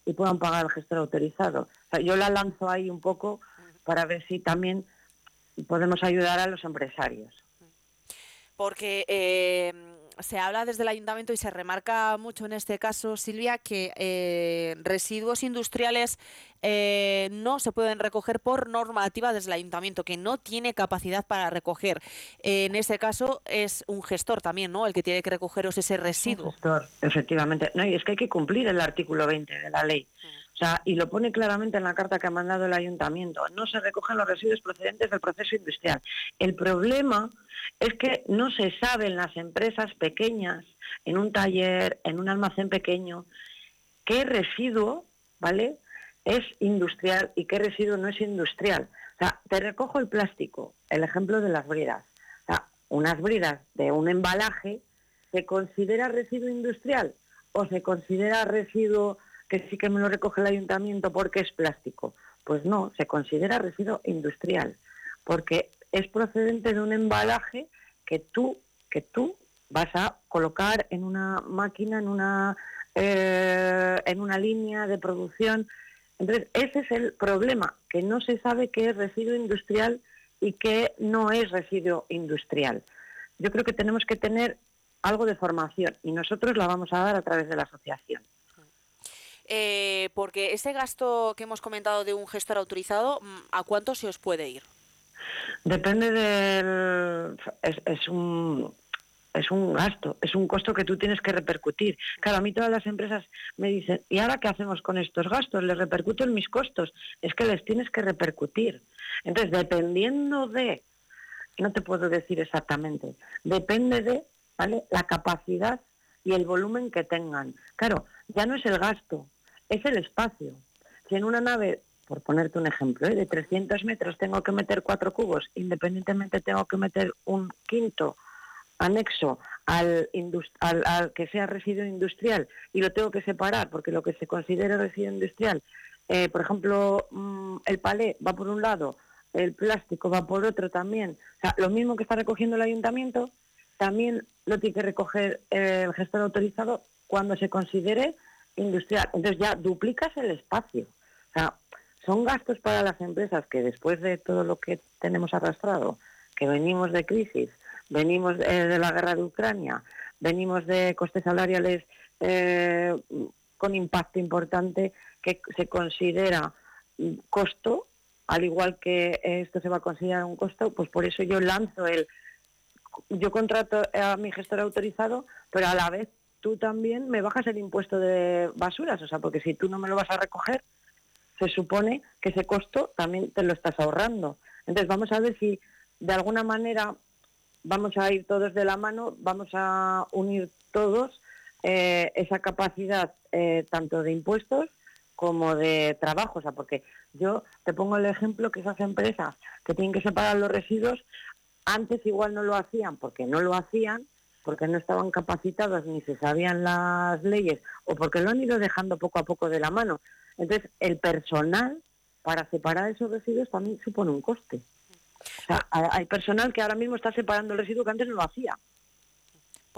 y puedan pagar al gestor autorizado. yo la lanzo ahí un poco para ver si también podemos ayudar a los empresarios porque eh, se habla desde el ayuntamiento y se remarca mucho en este caso, Silvia, que eh, residuos industriales eh, no se pueden recoger por normativa desde el ayuntamiento, que no tiene capacidad para recoger. en este caso es un gestor también, ¿no? El que tiene que recogeros ese residuo. gestor, efectivamente. No, y es que hay que cumplir el artículo 20 de la ley. O sea, y lo pone claramente en la carta que ha mandado el ayuntamiento. No se recogen los residuos procedentes del proceso industrial. El problema es que no se sabe en las empresas pequeñas, en un taller, en un almacén pequeño, qué residuo, ¿vale? Es industrial y qué residuo no es industrial. O sea, te recojo el plástico, el ejemplo de las bridas. O sea, unas bridas de un embalaje, ¿se considera residuo industrial o se considera residuo que sí que me lo recoge el ayuntamiento porque es plástico? Pues no, se considera residuo industrial, porque es procedente de un embalaje que tú, que tú vas a colocar en una máquina, en una, eh, en una línea de producción. Entonces, ese es el problema, que no se sabe qué es residuo industrial y qué no es residuo industrial. Yo creo que tenemos que tener algo de formación y nosotros la vamos a dar a través de la asociación. Eh, porque ese gasto que hemos comentado de un gestor autorizado, mm, ¿a cuánto se os puede ir? Depende del... Es, un, es un gasto, es un costo que tú tienes que repercutir. Claro, a mí todas las empresas me dicen, ¿y ahora qué hacemos con estos gastos? ¿Les repercuto en mis costos? Es que les tienes que repercutir. Entonces, dependiendo de, no te puedo decir exactamente, depende de ¿vale? la capacidad y el volumen que tengan. Claro, ya no es el gasto, es el espacio. Si en una nave por ponerte un ejemplo, ¿eh? de 300 metros tengo que meter cuatro cubos, independientemente tengo que meter un quinto anexo al, al, que sea residuo industrial y lo tengo que separar porque lo que se considera residuo industrial, eh, por ejemplo, mm, el palé va por un lado, el plástico va por otro también. O sea, lo mismo que está recogiendo el ayuntamiento, también lo tiene que recoger el gestor autorizado cuando se considere industrial. Entonces ya duplicas el espacio. O sea, son gastos para las empresas que después de todo lo que tenemos arrastrado, que venimos de crisis, venimos de la guerra de Ucrania, venimos de costes salariales eh, con impacto importante que se considera costo, al igual que esto se va a considerar un costo, pues por eso yo lanzo el, yo contrato a mi gestor autorizado, pero a la vez tú también me bajas el impuesto de basuras, o sea, porque si tú no me lo vas a recoger, se supone que ese costo también te lo estás ahorrando. Entonces vamos a ver si de alguna manera vamos a ir todos de la mano, vamos a unir todos eh, esa capacidad eh, tanto de impuestos como de trabajo. O sea, porque yo te pongo el ejemplo que esas empresas que tienen que separar los residuos, antes igual no lo hacían porque no lo hacían, porque no estaban capacitados ni se sabían las leyes o porque lo han ido dejando poco a poco de la mano. Entonces, el personal para separar esos residuos también supone un coste. O sea, hay personal que ahora mismo está separando el residuo que antes no lo hacía.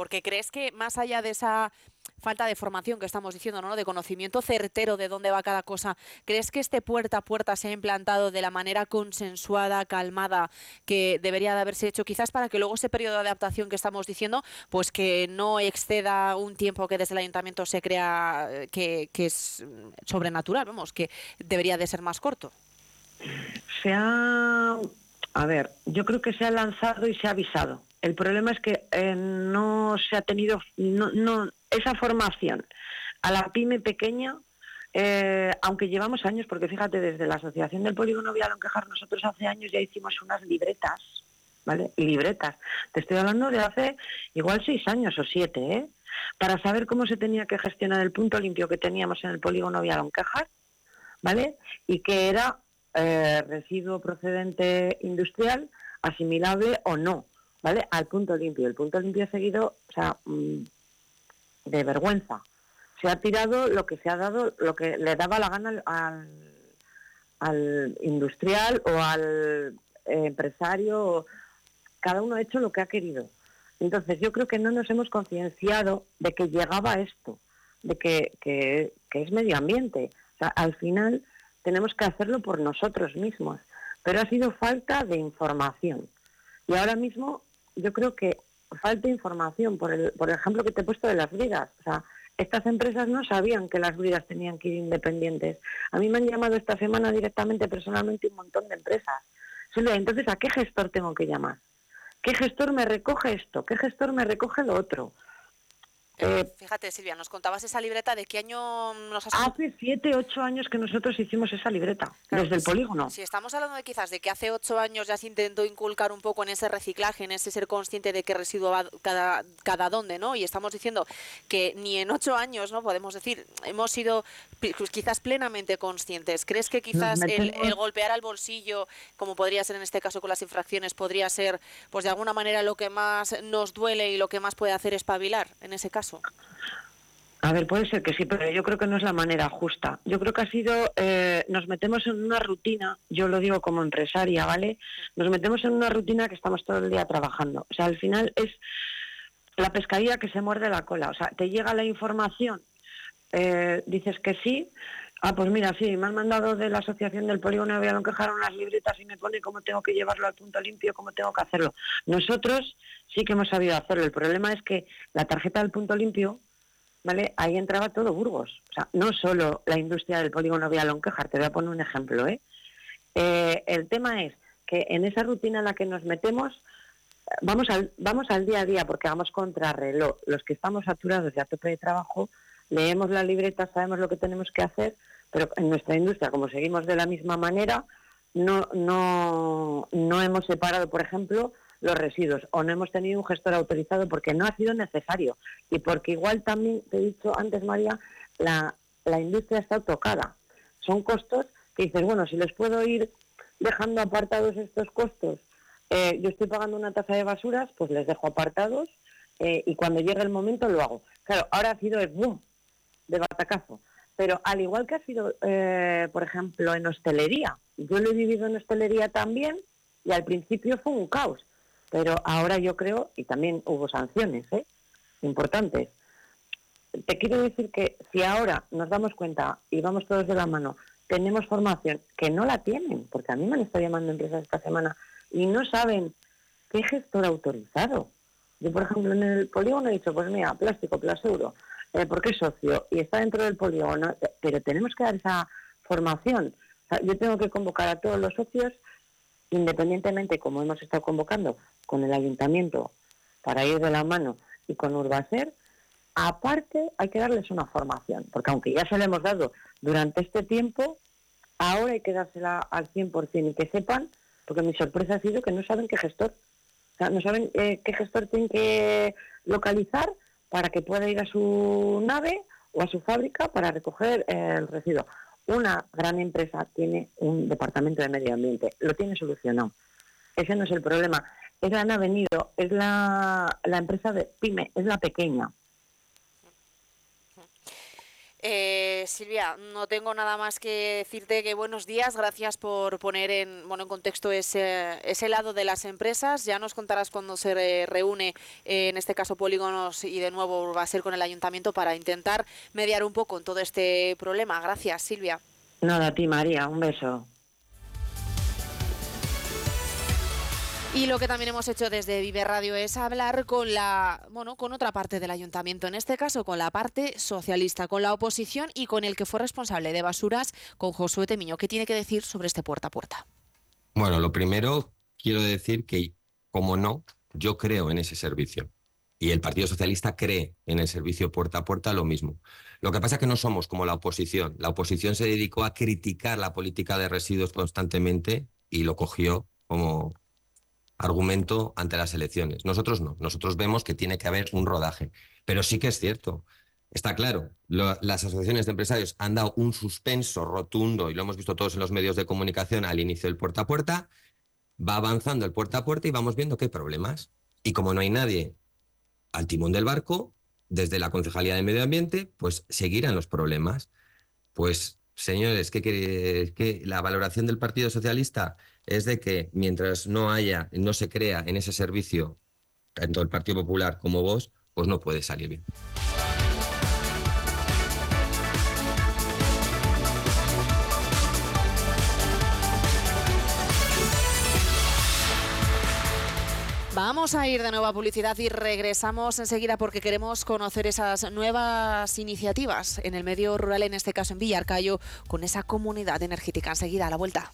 Porque crees que más allá de esa falta de formación que estamos diciendo, ¿no? de conocimiento certero de dónde va cada cosa, ¿crees que este puerta a puerta se ha implantado de la manera consensuada, calmada, que debería de haberse hecho, quizás para que luego ese periodo de adaptación que estamos diciendo, pues que no exceda un tiempo que desde el ayuntamiento se crea eh, que, es sobrenatural, vamos, que debería de ser más corto? Se ha, a ver, yo creo que se ha lanzado y se ha avisado. El problema es que eh, no se ha tenido, esa formación a la pyme pequeña, eh, aunque llevamos años, porque fíjate, desde la Asociación del Polígono Quejar nosotros hace años ya hicimos unas libretas, ¿vale? Libretas. Te estoy hablando de hace igual seis años o siete, ¿eh? Para saber cómo se tenía que gestionar el punto limpio que teníamos en el polígono Quejar, ¿vale? Y que era eh, residuo procedente industrial, asimilable o no, ¿vale? Al punto limpio. El punto limpio ha seguido, o sea, mm, de vergüenza. Se ha tirado lo que se ha dado, lo que le daba la gana al, al industrial o al empresario. Cada uno ha hecho lo que ha querido. Entonces yo creo que no nos hemos concienciado de que llegaba esto, de que, que, que es medio ambiente. O sea, al final tenemos que hacerlo por nosotros mismos. Pero ha sido falta de información. Y ahora mismo yo creo que falta información, por el, por ejemplo que te he puesto de las bridas. O sea, estas empresas no sabían que las bridas tenían que ir independientes. A mí me han llamado esta semana directamente, personalmente, un montón de empresas. Entonces, ¿a qué gestor tengo que llamar? ¿Qué gestor me recoge esto? ¿Qué gestor me recoge lo otro? Eh, Fíjate, Silvia, nos contabas esa libreta, ¿de qué año nos has Hace siete, ocho años que nosotros hicimos esa libreta, desde el polígono. Si estamos hablando de quizás de que hace ocho años ya se intentó inculcar un poco en ese reciclaje, en ese ser consciente de qué residuo va cada, cada dónde, ¿no? Y estamos diciendo que ni en ocho años, ¿no? Podemos decir, hemos sido pues quizás plenamente conscientes. ¿Crees que quizás el, el, golpear al bolsillo, como podría ser en este caso con las infracciones, podría ser, pues de alguna manera, lo que más nos duele y lo que más puede hacer espabilar en ese caso? A ver, puede ser que sí, pero yo creo que no es la manera justa. Yo creo que ha sido, eh, nos metemos en una rutina, yo lo digo como empresaria, ¿vale? Nos metemos en una rutina que estamos todo el día trabajando. O sea, al final es la pescadilla que se muerde la cola. O sea, te llega la información, eh, dices que sí, ah, pues mira, sí, me han mandado de la Asociación del Polígono de quejar unas libretas y me pone cómo tengo que llevarlo al punto limpio, cómo tengo que hacerlo. Nosotros sí que hemos sabido hacerlo. El problema es que la tarjeta del punto limpio, ¿vale? Ahí entraba todo Burgos. O sea, no solo la industria del polígono Villalonquejar, te voy a poner un ejemplo, ¿eh? ¿eh? El tema es que en esa rutina en la que nos metemos, vamos al, vamos al día a día, porque vamos contrarreloj. Los que estamos saturados de a tope de trabajo, leemos la libreta, sabemos lo que tenemos que hacer, pero en nuestra industria, como seguimos de la misma manera, no, no, no hemos separado, por ejemplo, los residuos o no hemos tenido un gestor autorizado porque no ha sido necesario y porque igual también, te he dicho antes María, la, la industria está tocada. Son costos que dices, bueno, si les puedo ir dejando apartados estos costos, eh, yo estoy pagando una tasa de basuras, pues les dejo apartados eh, y cuando llegue el momento lo hago. Claro, ahora ha sido el boom de batacazo. Pero al igual que ha sido, eh, por ejemplo, en hostelería, yo lo he vivido en hostelería también y al principio fue un caos. Pero ahora yo creo, y también hubo sanciones ¿eh? importantes, te quiero decir que si ahora nos damos cuenta y vamos todos de la mano, tenemos formación que no la tienen, porque a mí me han estado llamando empresas esta semana y no saben qué gestor autorizado. Yo, por ejemplo, en el polígono he dicho, pues mira, plástico, plasuro, porque es socio y está dentro del polígono, pero tenemos que dar esa formación. yo tengo que convocar a todos los socios independientemente, como hemos estado convocando con el ayuntamiento para ir de la mano y con Urbaser, aparte hay que darles una formación, porque aunque ya se la hemos dado durante este tiempo, ahora hay que dársela al 100% y que sepan, porque mi sorpresa ha sido que no saben qué gestor, no saben eh, qué gestor tienen que localizar para que pueda ir a su nave o a su fábrica para recoger el residuo una gran empresa tiene un departamento de medio ambiente, lo tiene solucionado. Ese no es el problema. Es la han venido, es la, la empresa de PYME, es la pequeña. Eh, Silvia, no tengo nada más que decirte que buenos días, gracias por poner en, bueno, en contexto ese, ese lado de las empresas. Ya nos contarás cuando se reúne, eh, en este caso Polígonos, y de nuevo va a ser con el ayuntamiento para intentar mediar un poco en todo este problema. Gracias, Silvia. Nada, a ti, María, un beso. Y lo que también hemos hecho desde Vive Radio es hablar con la, bueno, con otra parte del ayuntamiento, en este caso con la parte socialista, con la oposición y con el que fue responsable de basuras, con Josué Temiño. ¿Qué tiene que decir sobre este puerta a puerta? Bueno, lo primero quiero decir que, como no, yo creo en ese servicio. Y el Partido Socialista cree en el servicio puerta a puerta lo mismo. Lo que pasa es que no somos como la oposición. La oposición se dedicó a criticar la política de residuos constantemente y lo cogió como argumento ante las elecciones. Nosotros no, nosotros vemos que tiene que haber un rodaje, pero sí que es cierto. Está claro, las asociaciones de empresarios han dado un suspenso rotundo, y lo hemos visto todos en los medios de comunicación al inicio del puerta a puerta, va avanzando el puerta a puerta y vamos viendo que hay problemas. Y como no hay nadie al timón del barco, desde la Concejalía de Medio Ambiente, pues seguirán los problemas. Pues, señores, ¿qué, que la valoración del Partido Socialista es de que mientras no haya, no se crea en ese servicio, tanto el Partido Popular como vos, pues no puede salir bien. Vamos a ir de nuevo a publicidad y regresamos enseguida porque queremos conocer esas nuevas iniciativas en el medio rural, en este caso en Villarcayo, con esa comunidad energética. Enseguida a la vuelta.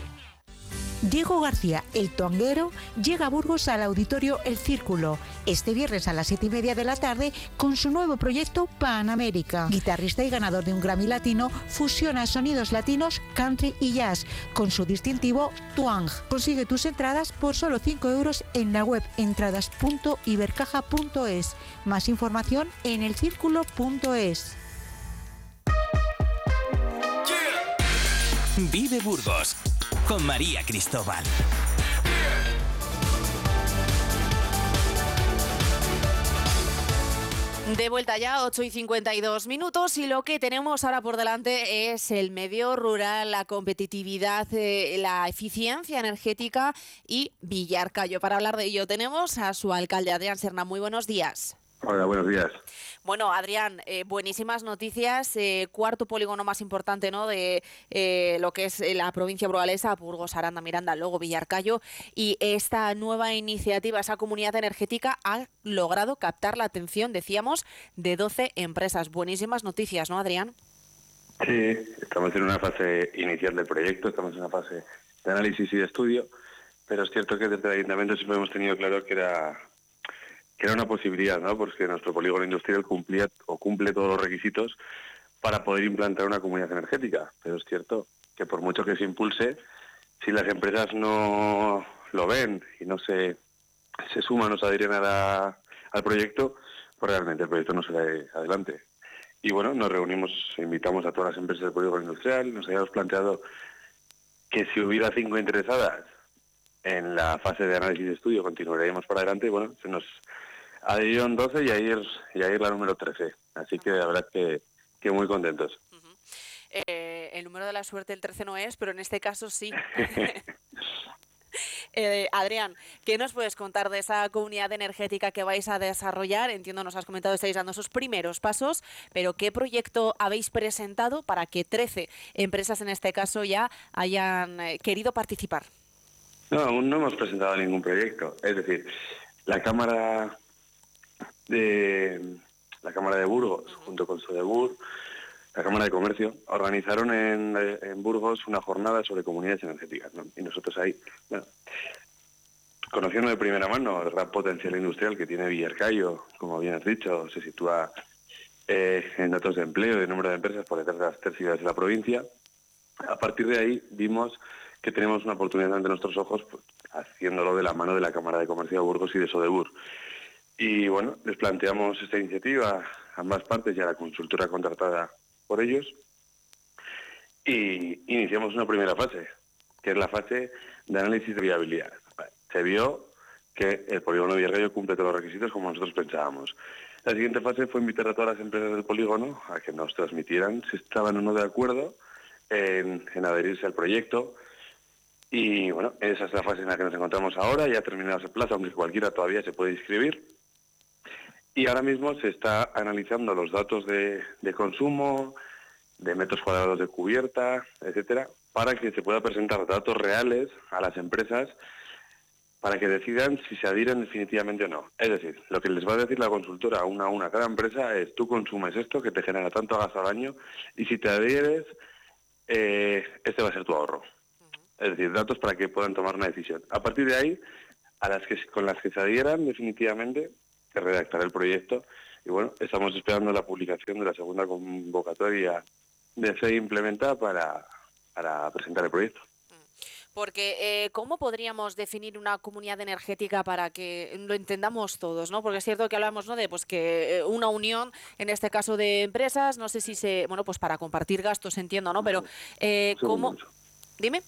Diego García, el tonguero, llega a Burgos al auditorio El Círculo este viernes a las 7 y media de la tarde con su nuevo proyecto Panamérica. Guitarrista y ganador de un Grammy Latino, fusiona sonidos latinos, country y jazz con su distintivo Twang. Consigue tus entradas por solo 5 euros en la web entradas.ibercaja.es. Más información en elcírculo.es. Vive Burgos con María Cristóbal. De vuelta ya, 8 y 52 minutos y lo que tenemos ahora por delante es el medio rural, la competitividad, eh, la eficiencia energética y Villarcayo. Para hablar de ello tenemos a su alcalde Adrián Serna. Muy buenos días. Hola, buenos días. Bueno, Adrián, eh, buenísimas noticias. Eh, cuarto polígono más importante ¿no? de eh, lo que es la provincia burgalesa, Burgos, Aranda, Miranda, luego Villarcayo. Y esta nueva iniciativa, esa comunidad energética, ha logrado captar la atención, decíamos, de 12 empresas. Buenísimas noticias, ¿no, Adrián? Sí, estamos en una fase inicial del proyecto, estamos en una fase de análisis y de estudio, pero es cierto que desde el ayuntamiento siempre hemos tenido claro que era que era una posibilidad, ¿no? Porque nuestro polígono industrial cumplía o cumple todos los requisitos para poder implantar una comunidad energética. Pero es cierto que por mucho que se impulse, si las empresas no lo ven y no se, se suman o se adhieren al proyecto, pues realmente el proyecto no da adelante. Y bueno, nos reunimos, invitamos a todas las empresas del polígono industrial, nos habíamos planteado que si hubiera cinco interesadas en la fase de análisis de estudio continuaríamos para adelante. Bueno, se nos Adhirieron 12 y ayer, y la número 13. Así que la verdad que, que muy contentos. Eh, el número de la suerte el 13 no es, pero en este caso sí. Eh, Adrián, ¿qué nos puedes contar de esa comunidad energética que vais a desarrollar? Entiendo, nos has comentado, estáis dando sus primeros pasos, pero ¿qué proyecto habéis presentado para que 13 empresas en este caso ya hayan eh, querido participar? No, aún no hemos presentado ningún proyecto. Es decir, la Cámara de, la Cámara de Burgos, junto con Sodebur, la Cámara de Comercio, organizaron en, Burgos una jornada sobre comunidades energéticas. Y nosotros ahí, bueno, conociendo de primera mano el gran potencial industrial que tiene Villarcayo, como bien has dicho, se sitúa eh, en datos de empleo y de número de empresas por detrás de las tres ciudades de la provincia. A partir de ahí vimos que tenemos una oportunidad ante nuestros ojos pues, haciéndolo de la mano de la Cámara de Comercio de Burgos y de Sodebur. Y bueno, les planteamos esta iniciativa a ambas partes y a la consultora contratada por ellos y iniciamos una primera fase, que es la fase de análisis de viabilidad. Se vio que el polígono de cumple todos los requisitos como nosotros pensábamos. La siguiente fase fue invitar a todas las empresas del polígono a que nos transmitieran si estaban o no de acuerdo en, adherirse al proyecto. Y bueno, esa es la fase en la que nos encontramos ahora, ya ha terminado ese plazo, aunque cualquiera todavía se puede inscribir. Y ahora mismo se está analizando los datos de, de consumo, de metros cuadrados de cubierta, etcétera, para que se pueda presentar datos reales a las empresas para que decidan si se adhieren definitivamente o no. Es decir, lo que les va a decir la consultora una a una a cada empresa es tú consumes esto que te genera tanto gas al año y si te adhieres, eh, este va a ser tu ahorro. Es decir, datos para que puedan tomar una decisión. A partir de ahí, a las que con las que se adhieran definitivamente, se redactará el proyecto y bueno, estamos esperando la publicación de la segunda convocatoria de se implementa para, para presentar el proyecto. Porque, eh, ¿cómo podríamos definir una comunidad energética para que lo entendamos todos? ¿no? Porque es cierto que hablamos ¿no? de pues, que eh, una unión, en este caso de empresas, no sé si se. Bueno, pues para compartir gastos, entiendo, ¿no? Pero, eh, ¿cómo. Dime.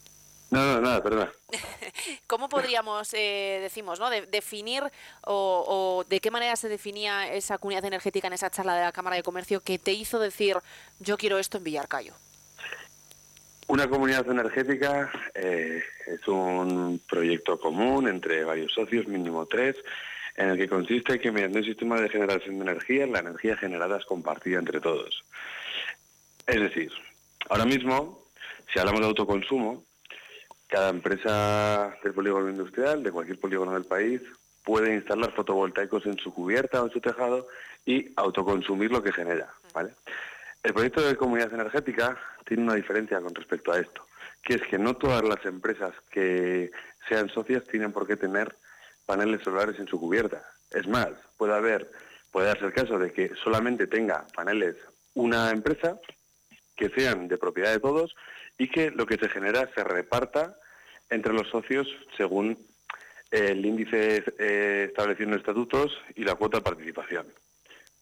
No, no, nada, perdona. ¿Cómo podríamos, eh, decimos, ¿no? De, definir o, o, de qué manera se definía esa comunidad energética en esa charla de la Cámara de Comercio que te hizo decir, yo quiero esto en Villarcayo? Una comunidad energética eh, es un proyecto común entre varios socios, mínimo tres, en el que consiste que mediante un sistema de generación de energía, la energía generada es compartida entre todos. Es decir, ahora mismo, si hablamos de autoconsumo, cada empresa del polígono industrial, de cualquier polígono del país, puede instalar fotovoltaicos en su cubierta o en su tejado y autoconsumir lo que genera. El proyecto de comunidad energética tiene una diferencia con respecto a esto, que es que no todas las empresas que sean socias tienen por qué tener paneles solares en su cubierta. Es más, puede haber, puede darse el caso de que solamente tenga paneles una empresa que sean de propiedad de todos y que lo que se genera se reparta entre los socios según el índice eh, establecido en estatutos y la cuota de participación.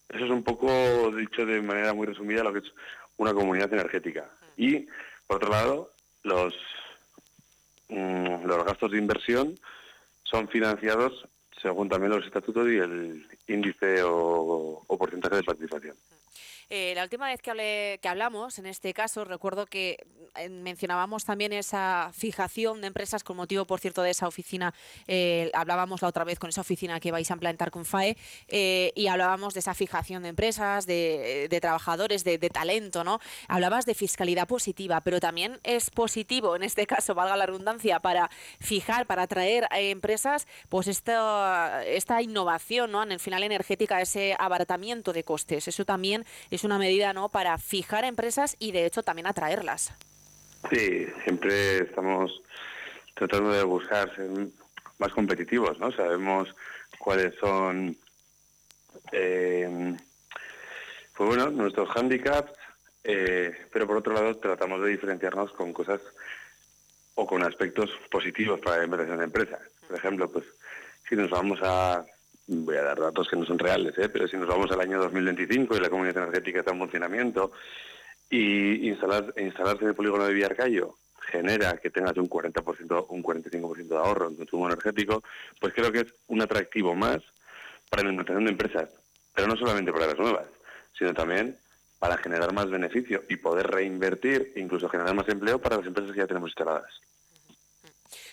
Eso es un poco, dicho de manera muy resumida, lo que es una comunidad energética. Y, por otro lado, los, mm, los gastos de inversión son financiados según también los estatutos y el índice o, o porcentaje de participación. Eh, la última vez que, hablé, que hablamos, en este caso, recuerdo que eh, mencionábamos también esa fijación de empresas con motivo, por cierto, de esa oficina. Eh, hablábamos la otra vez con esa oficina que vais a implantar con FAE eh, y hablábamos de esa fijación de empresas, de, trabajadores, de, de, talento, ¿no? Hablabas de fiscalidad positiva, pero también es positivo, en este caso, valga la redundancia, para fijar, para atraer a empresas, pues esta, esta innovación, ¿no? En el final energética, ese abaratamiento de costes. Eso también es una medida ¿no? para fijar empresas y de hecho también atraerlas. Sí, siempre estamos tratando de buscar ser más competitivos, ¿no? Sabemos cuáles son, eh, pues bueno, nuestros handicaps, eh, pero por otro lado tratamos de diferenciarnos con cosas o con aspectos positivos para la inversión de empresas. Por ejemplo, pues si nos vamos a voy a dar datos que no son reales, ¿eh? pero si nos vamos al año 2025 y la comunidad energética está en funcionamiento y instalar, instalarse en el polígono de Villarcayo genera que tengas un 40%, un 45% de ahorro en consumo energético, pues creo que es un atractivo más para la implantación de empresas, pero no solamente para las nuevas, sino también para generar más beneficio y poder reinvertir, incluso generar más empleo para las empresas que ya tenemos instaladas.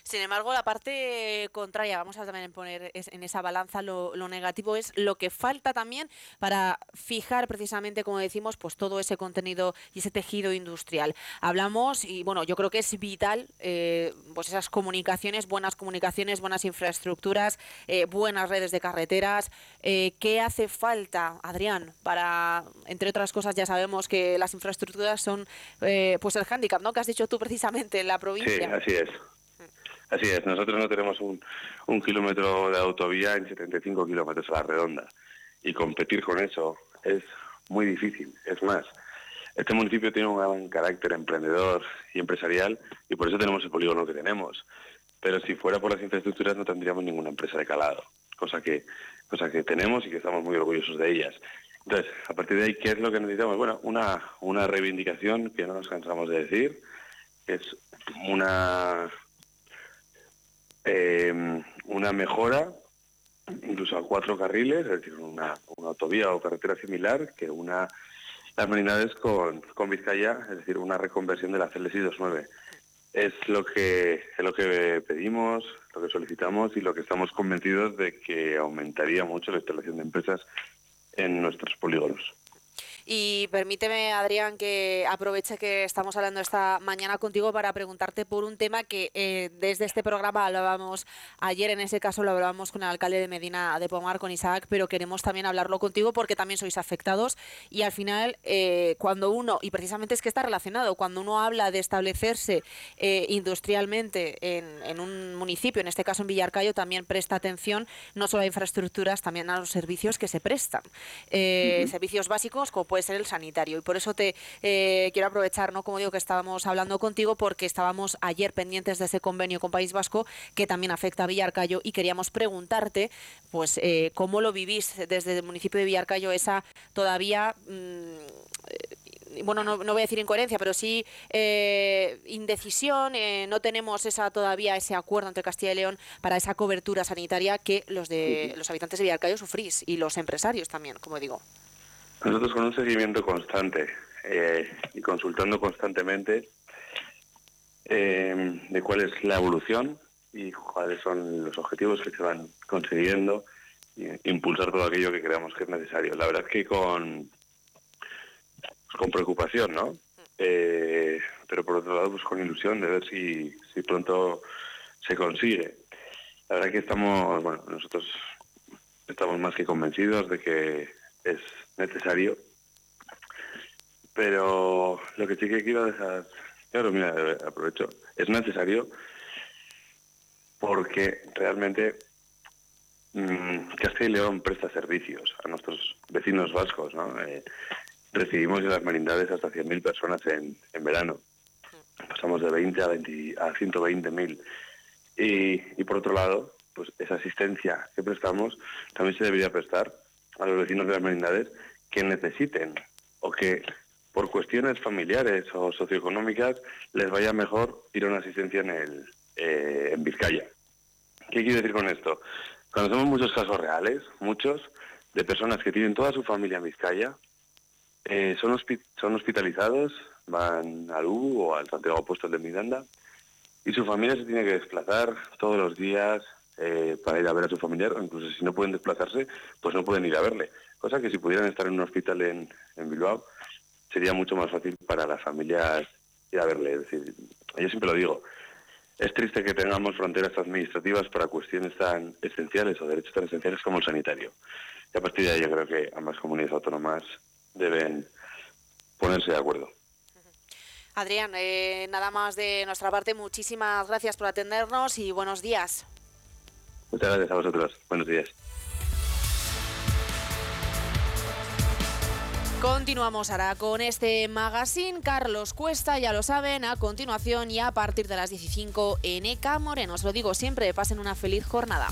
Sin embargo, la parte contraria, vamos a también poner en esa balanza lo, negativo, es lo que falta también para fijar precisamente, como decimos, pues todo ese contenido y ese tejido industrial. Hablamos, y bueno, yo creo que es vital, eh, pues esas comunicaciones, buenas comunicaciones, buenas infraestructuras, eh, buenas redes de carreteras. Eh, ¿Qué hace falta, Adrián, para, entre otras cosas, ya sabemos que las infraestructuras son pues el hándicap, ¿no? Que has dicho tú precisamente en la provincia. Sí, así es. Así es, nosotros no tenemos un, kilómetro de autovía en 75 kilómetros a la redonda y competir con eso es muy difícil. Es más, este municipio tiene un gran carácter emprendedor y empresarial y por eso tenemos el polígono que tenemos. Pero si fuera por las infraestructuras no tendríamos ninguna empresa de calado, cosa que, cosa que tenemos y que estamos muy orgullosos de ellas. Entonces, a partir de ahí, ¿qué es lo que necesitamos? Bueno, una, una reivindicación que no nos cansamos de decir, es una eh, una mejora incluso a cuatro carriles, es decir, una, autovía o carretera similar que una las Marinades con, con Vizcaya, es decir, una reconversión de la CLSI 29. Es lo que es lo que pedimos, lo que solicitamos y lo que estamos convencidos de que aumentaría mucho la instalación de empresas en nuestros polígonos. Y permíteme, Adrián, que aproveche que estamos hablando esta mañana contigo para preguntarte por un tema que eh, desde este programa hablábamos ayer, en ese caso lo hablábamos con el alcalde de Medina de Pomar, con Isaac, pero queremos también hablarlo contigo porque también sois afectados y al final eh, cuando uno, y precisamente es que está relacionado, cuando uno habla de establecerse eh, industrialmente en, un municipio, en este caso en Villarcayo, también presta atención no solo a infraestructuras, también a los servicios que se prestan. Servicios básicos como ser el sanitario. Y por eso te eh, quiero aprovechar, ¿no? Como digo, que estábamos hablando contigo porque estábamos ayer pendientes de ese convenio con País Vasco que también afecta a Villarcayo y queríamos preguntarte, pues, eh, cómo lo vivís desde el municipio de Villarcayo esa todavía... Mm, bueno, no, voy a decir incoherencia, pero sí eh, indecisión. no tenemos esa todavía ese acuerdo entre Castilla y León para esa cobertura sanitaria que los de los habitantes de Villarcayo sufrís y los empresarios también, como digo. Nosotros con un seguimiento constante eh, y consultando constantemente eh, de cuál es la evolución y cuáles son los objetivos que se van consiguiendo e impulsar todo aquello que creamos que es necesario. La verdad es que con, con preocupación, ¿no? Eh, pero por otro lado, pues con ilusión de ver si, si pronto se consigue. La verdad que estamos, bueno, nosotros estamos más que convencidos de que es necesario. Pero lo que sí que quiero dejar, claro, mira, aprovecho, es necesario porque realmente mmm, y León presta servicios a nuestros vecinos vascos, ¿no? Eh, recibimos en las merindades hasta 100.000 personas en, en, verano. Pasamos de 20 a, 20, a 120.000. Y, y por otro lado, pues esa asistencia que prestamos también se debería prestar a los vecinos de las merindades que necesiten o que por cuestiones familiares o socioeconómicas les vaya mejor ir a una asistencia en, el, eh, en Vizcaya. ¿Qué quiero decir con esto? Conocemos muchos casos reales, muchos, de personas que tienen toda su familia en Vizcaya, eh, son, hospitalizados, van al U o al Santiago Apóstol de Miranda, y su familia se tiene que desplazar todos los días eh, para ir a ver a su familiar, o incluso si no pueden desplazarse, pues no pueden ir a verle. Cosa que si pudieran estar en un hospital en, en Bilbao, sería mucho más fácil para las familias ir a verle. Es decir, yo siempre lo digo, es triste que tengamos fronteras administrativas para cuestiones tan esenciales o derechos tan esenciales como el sanitario. Y a partir de ahí yo creo que ambas comunidades autónomas deben ponerse de acuerdo. Adrián, eh, nada más de nuestra parte, muchísimas gracias por atendernos y buenos días. Muchas gracias a vosotros. Buenos días. Continuamos ahora con este magazine. Carlos Cuesta, ya lo saben, a continuación y a partir de las 15 en ECA Moreno. Os lo digo siempre, pasen una feliz jornada.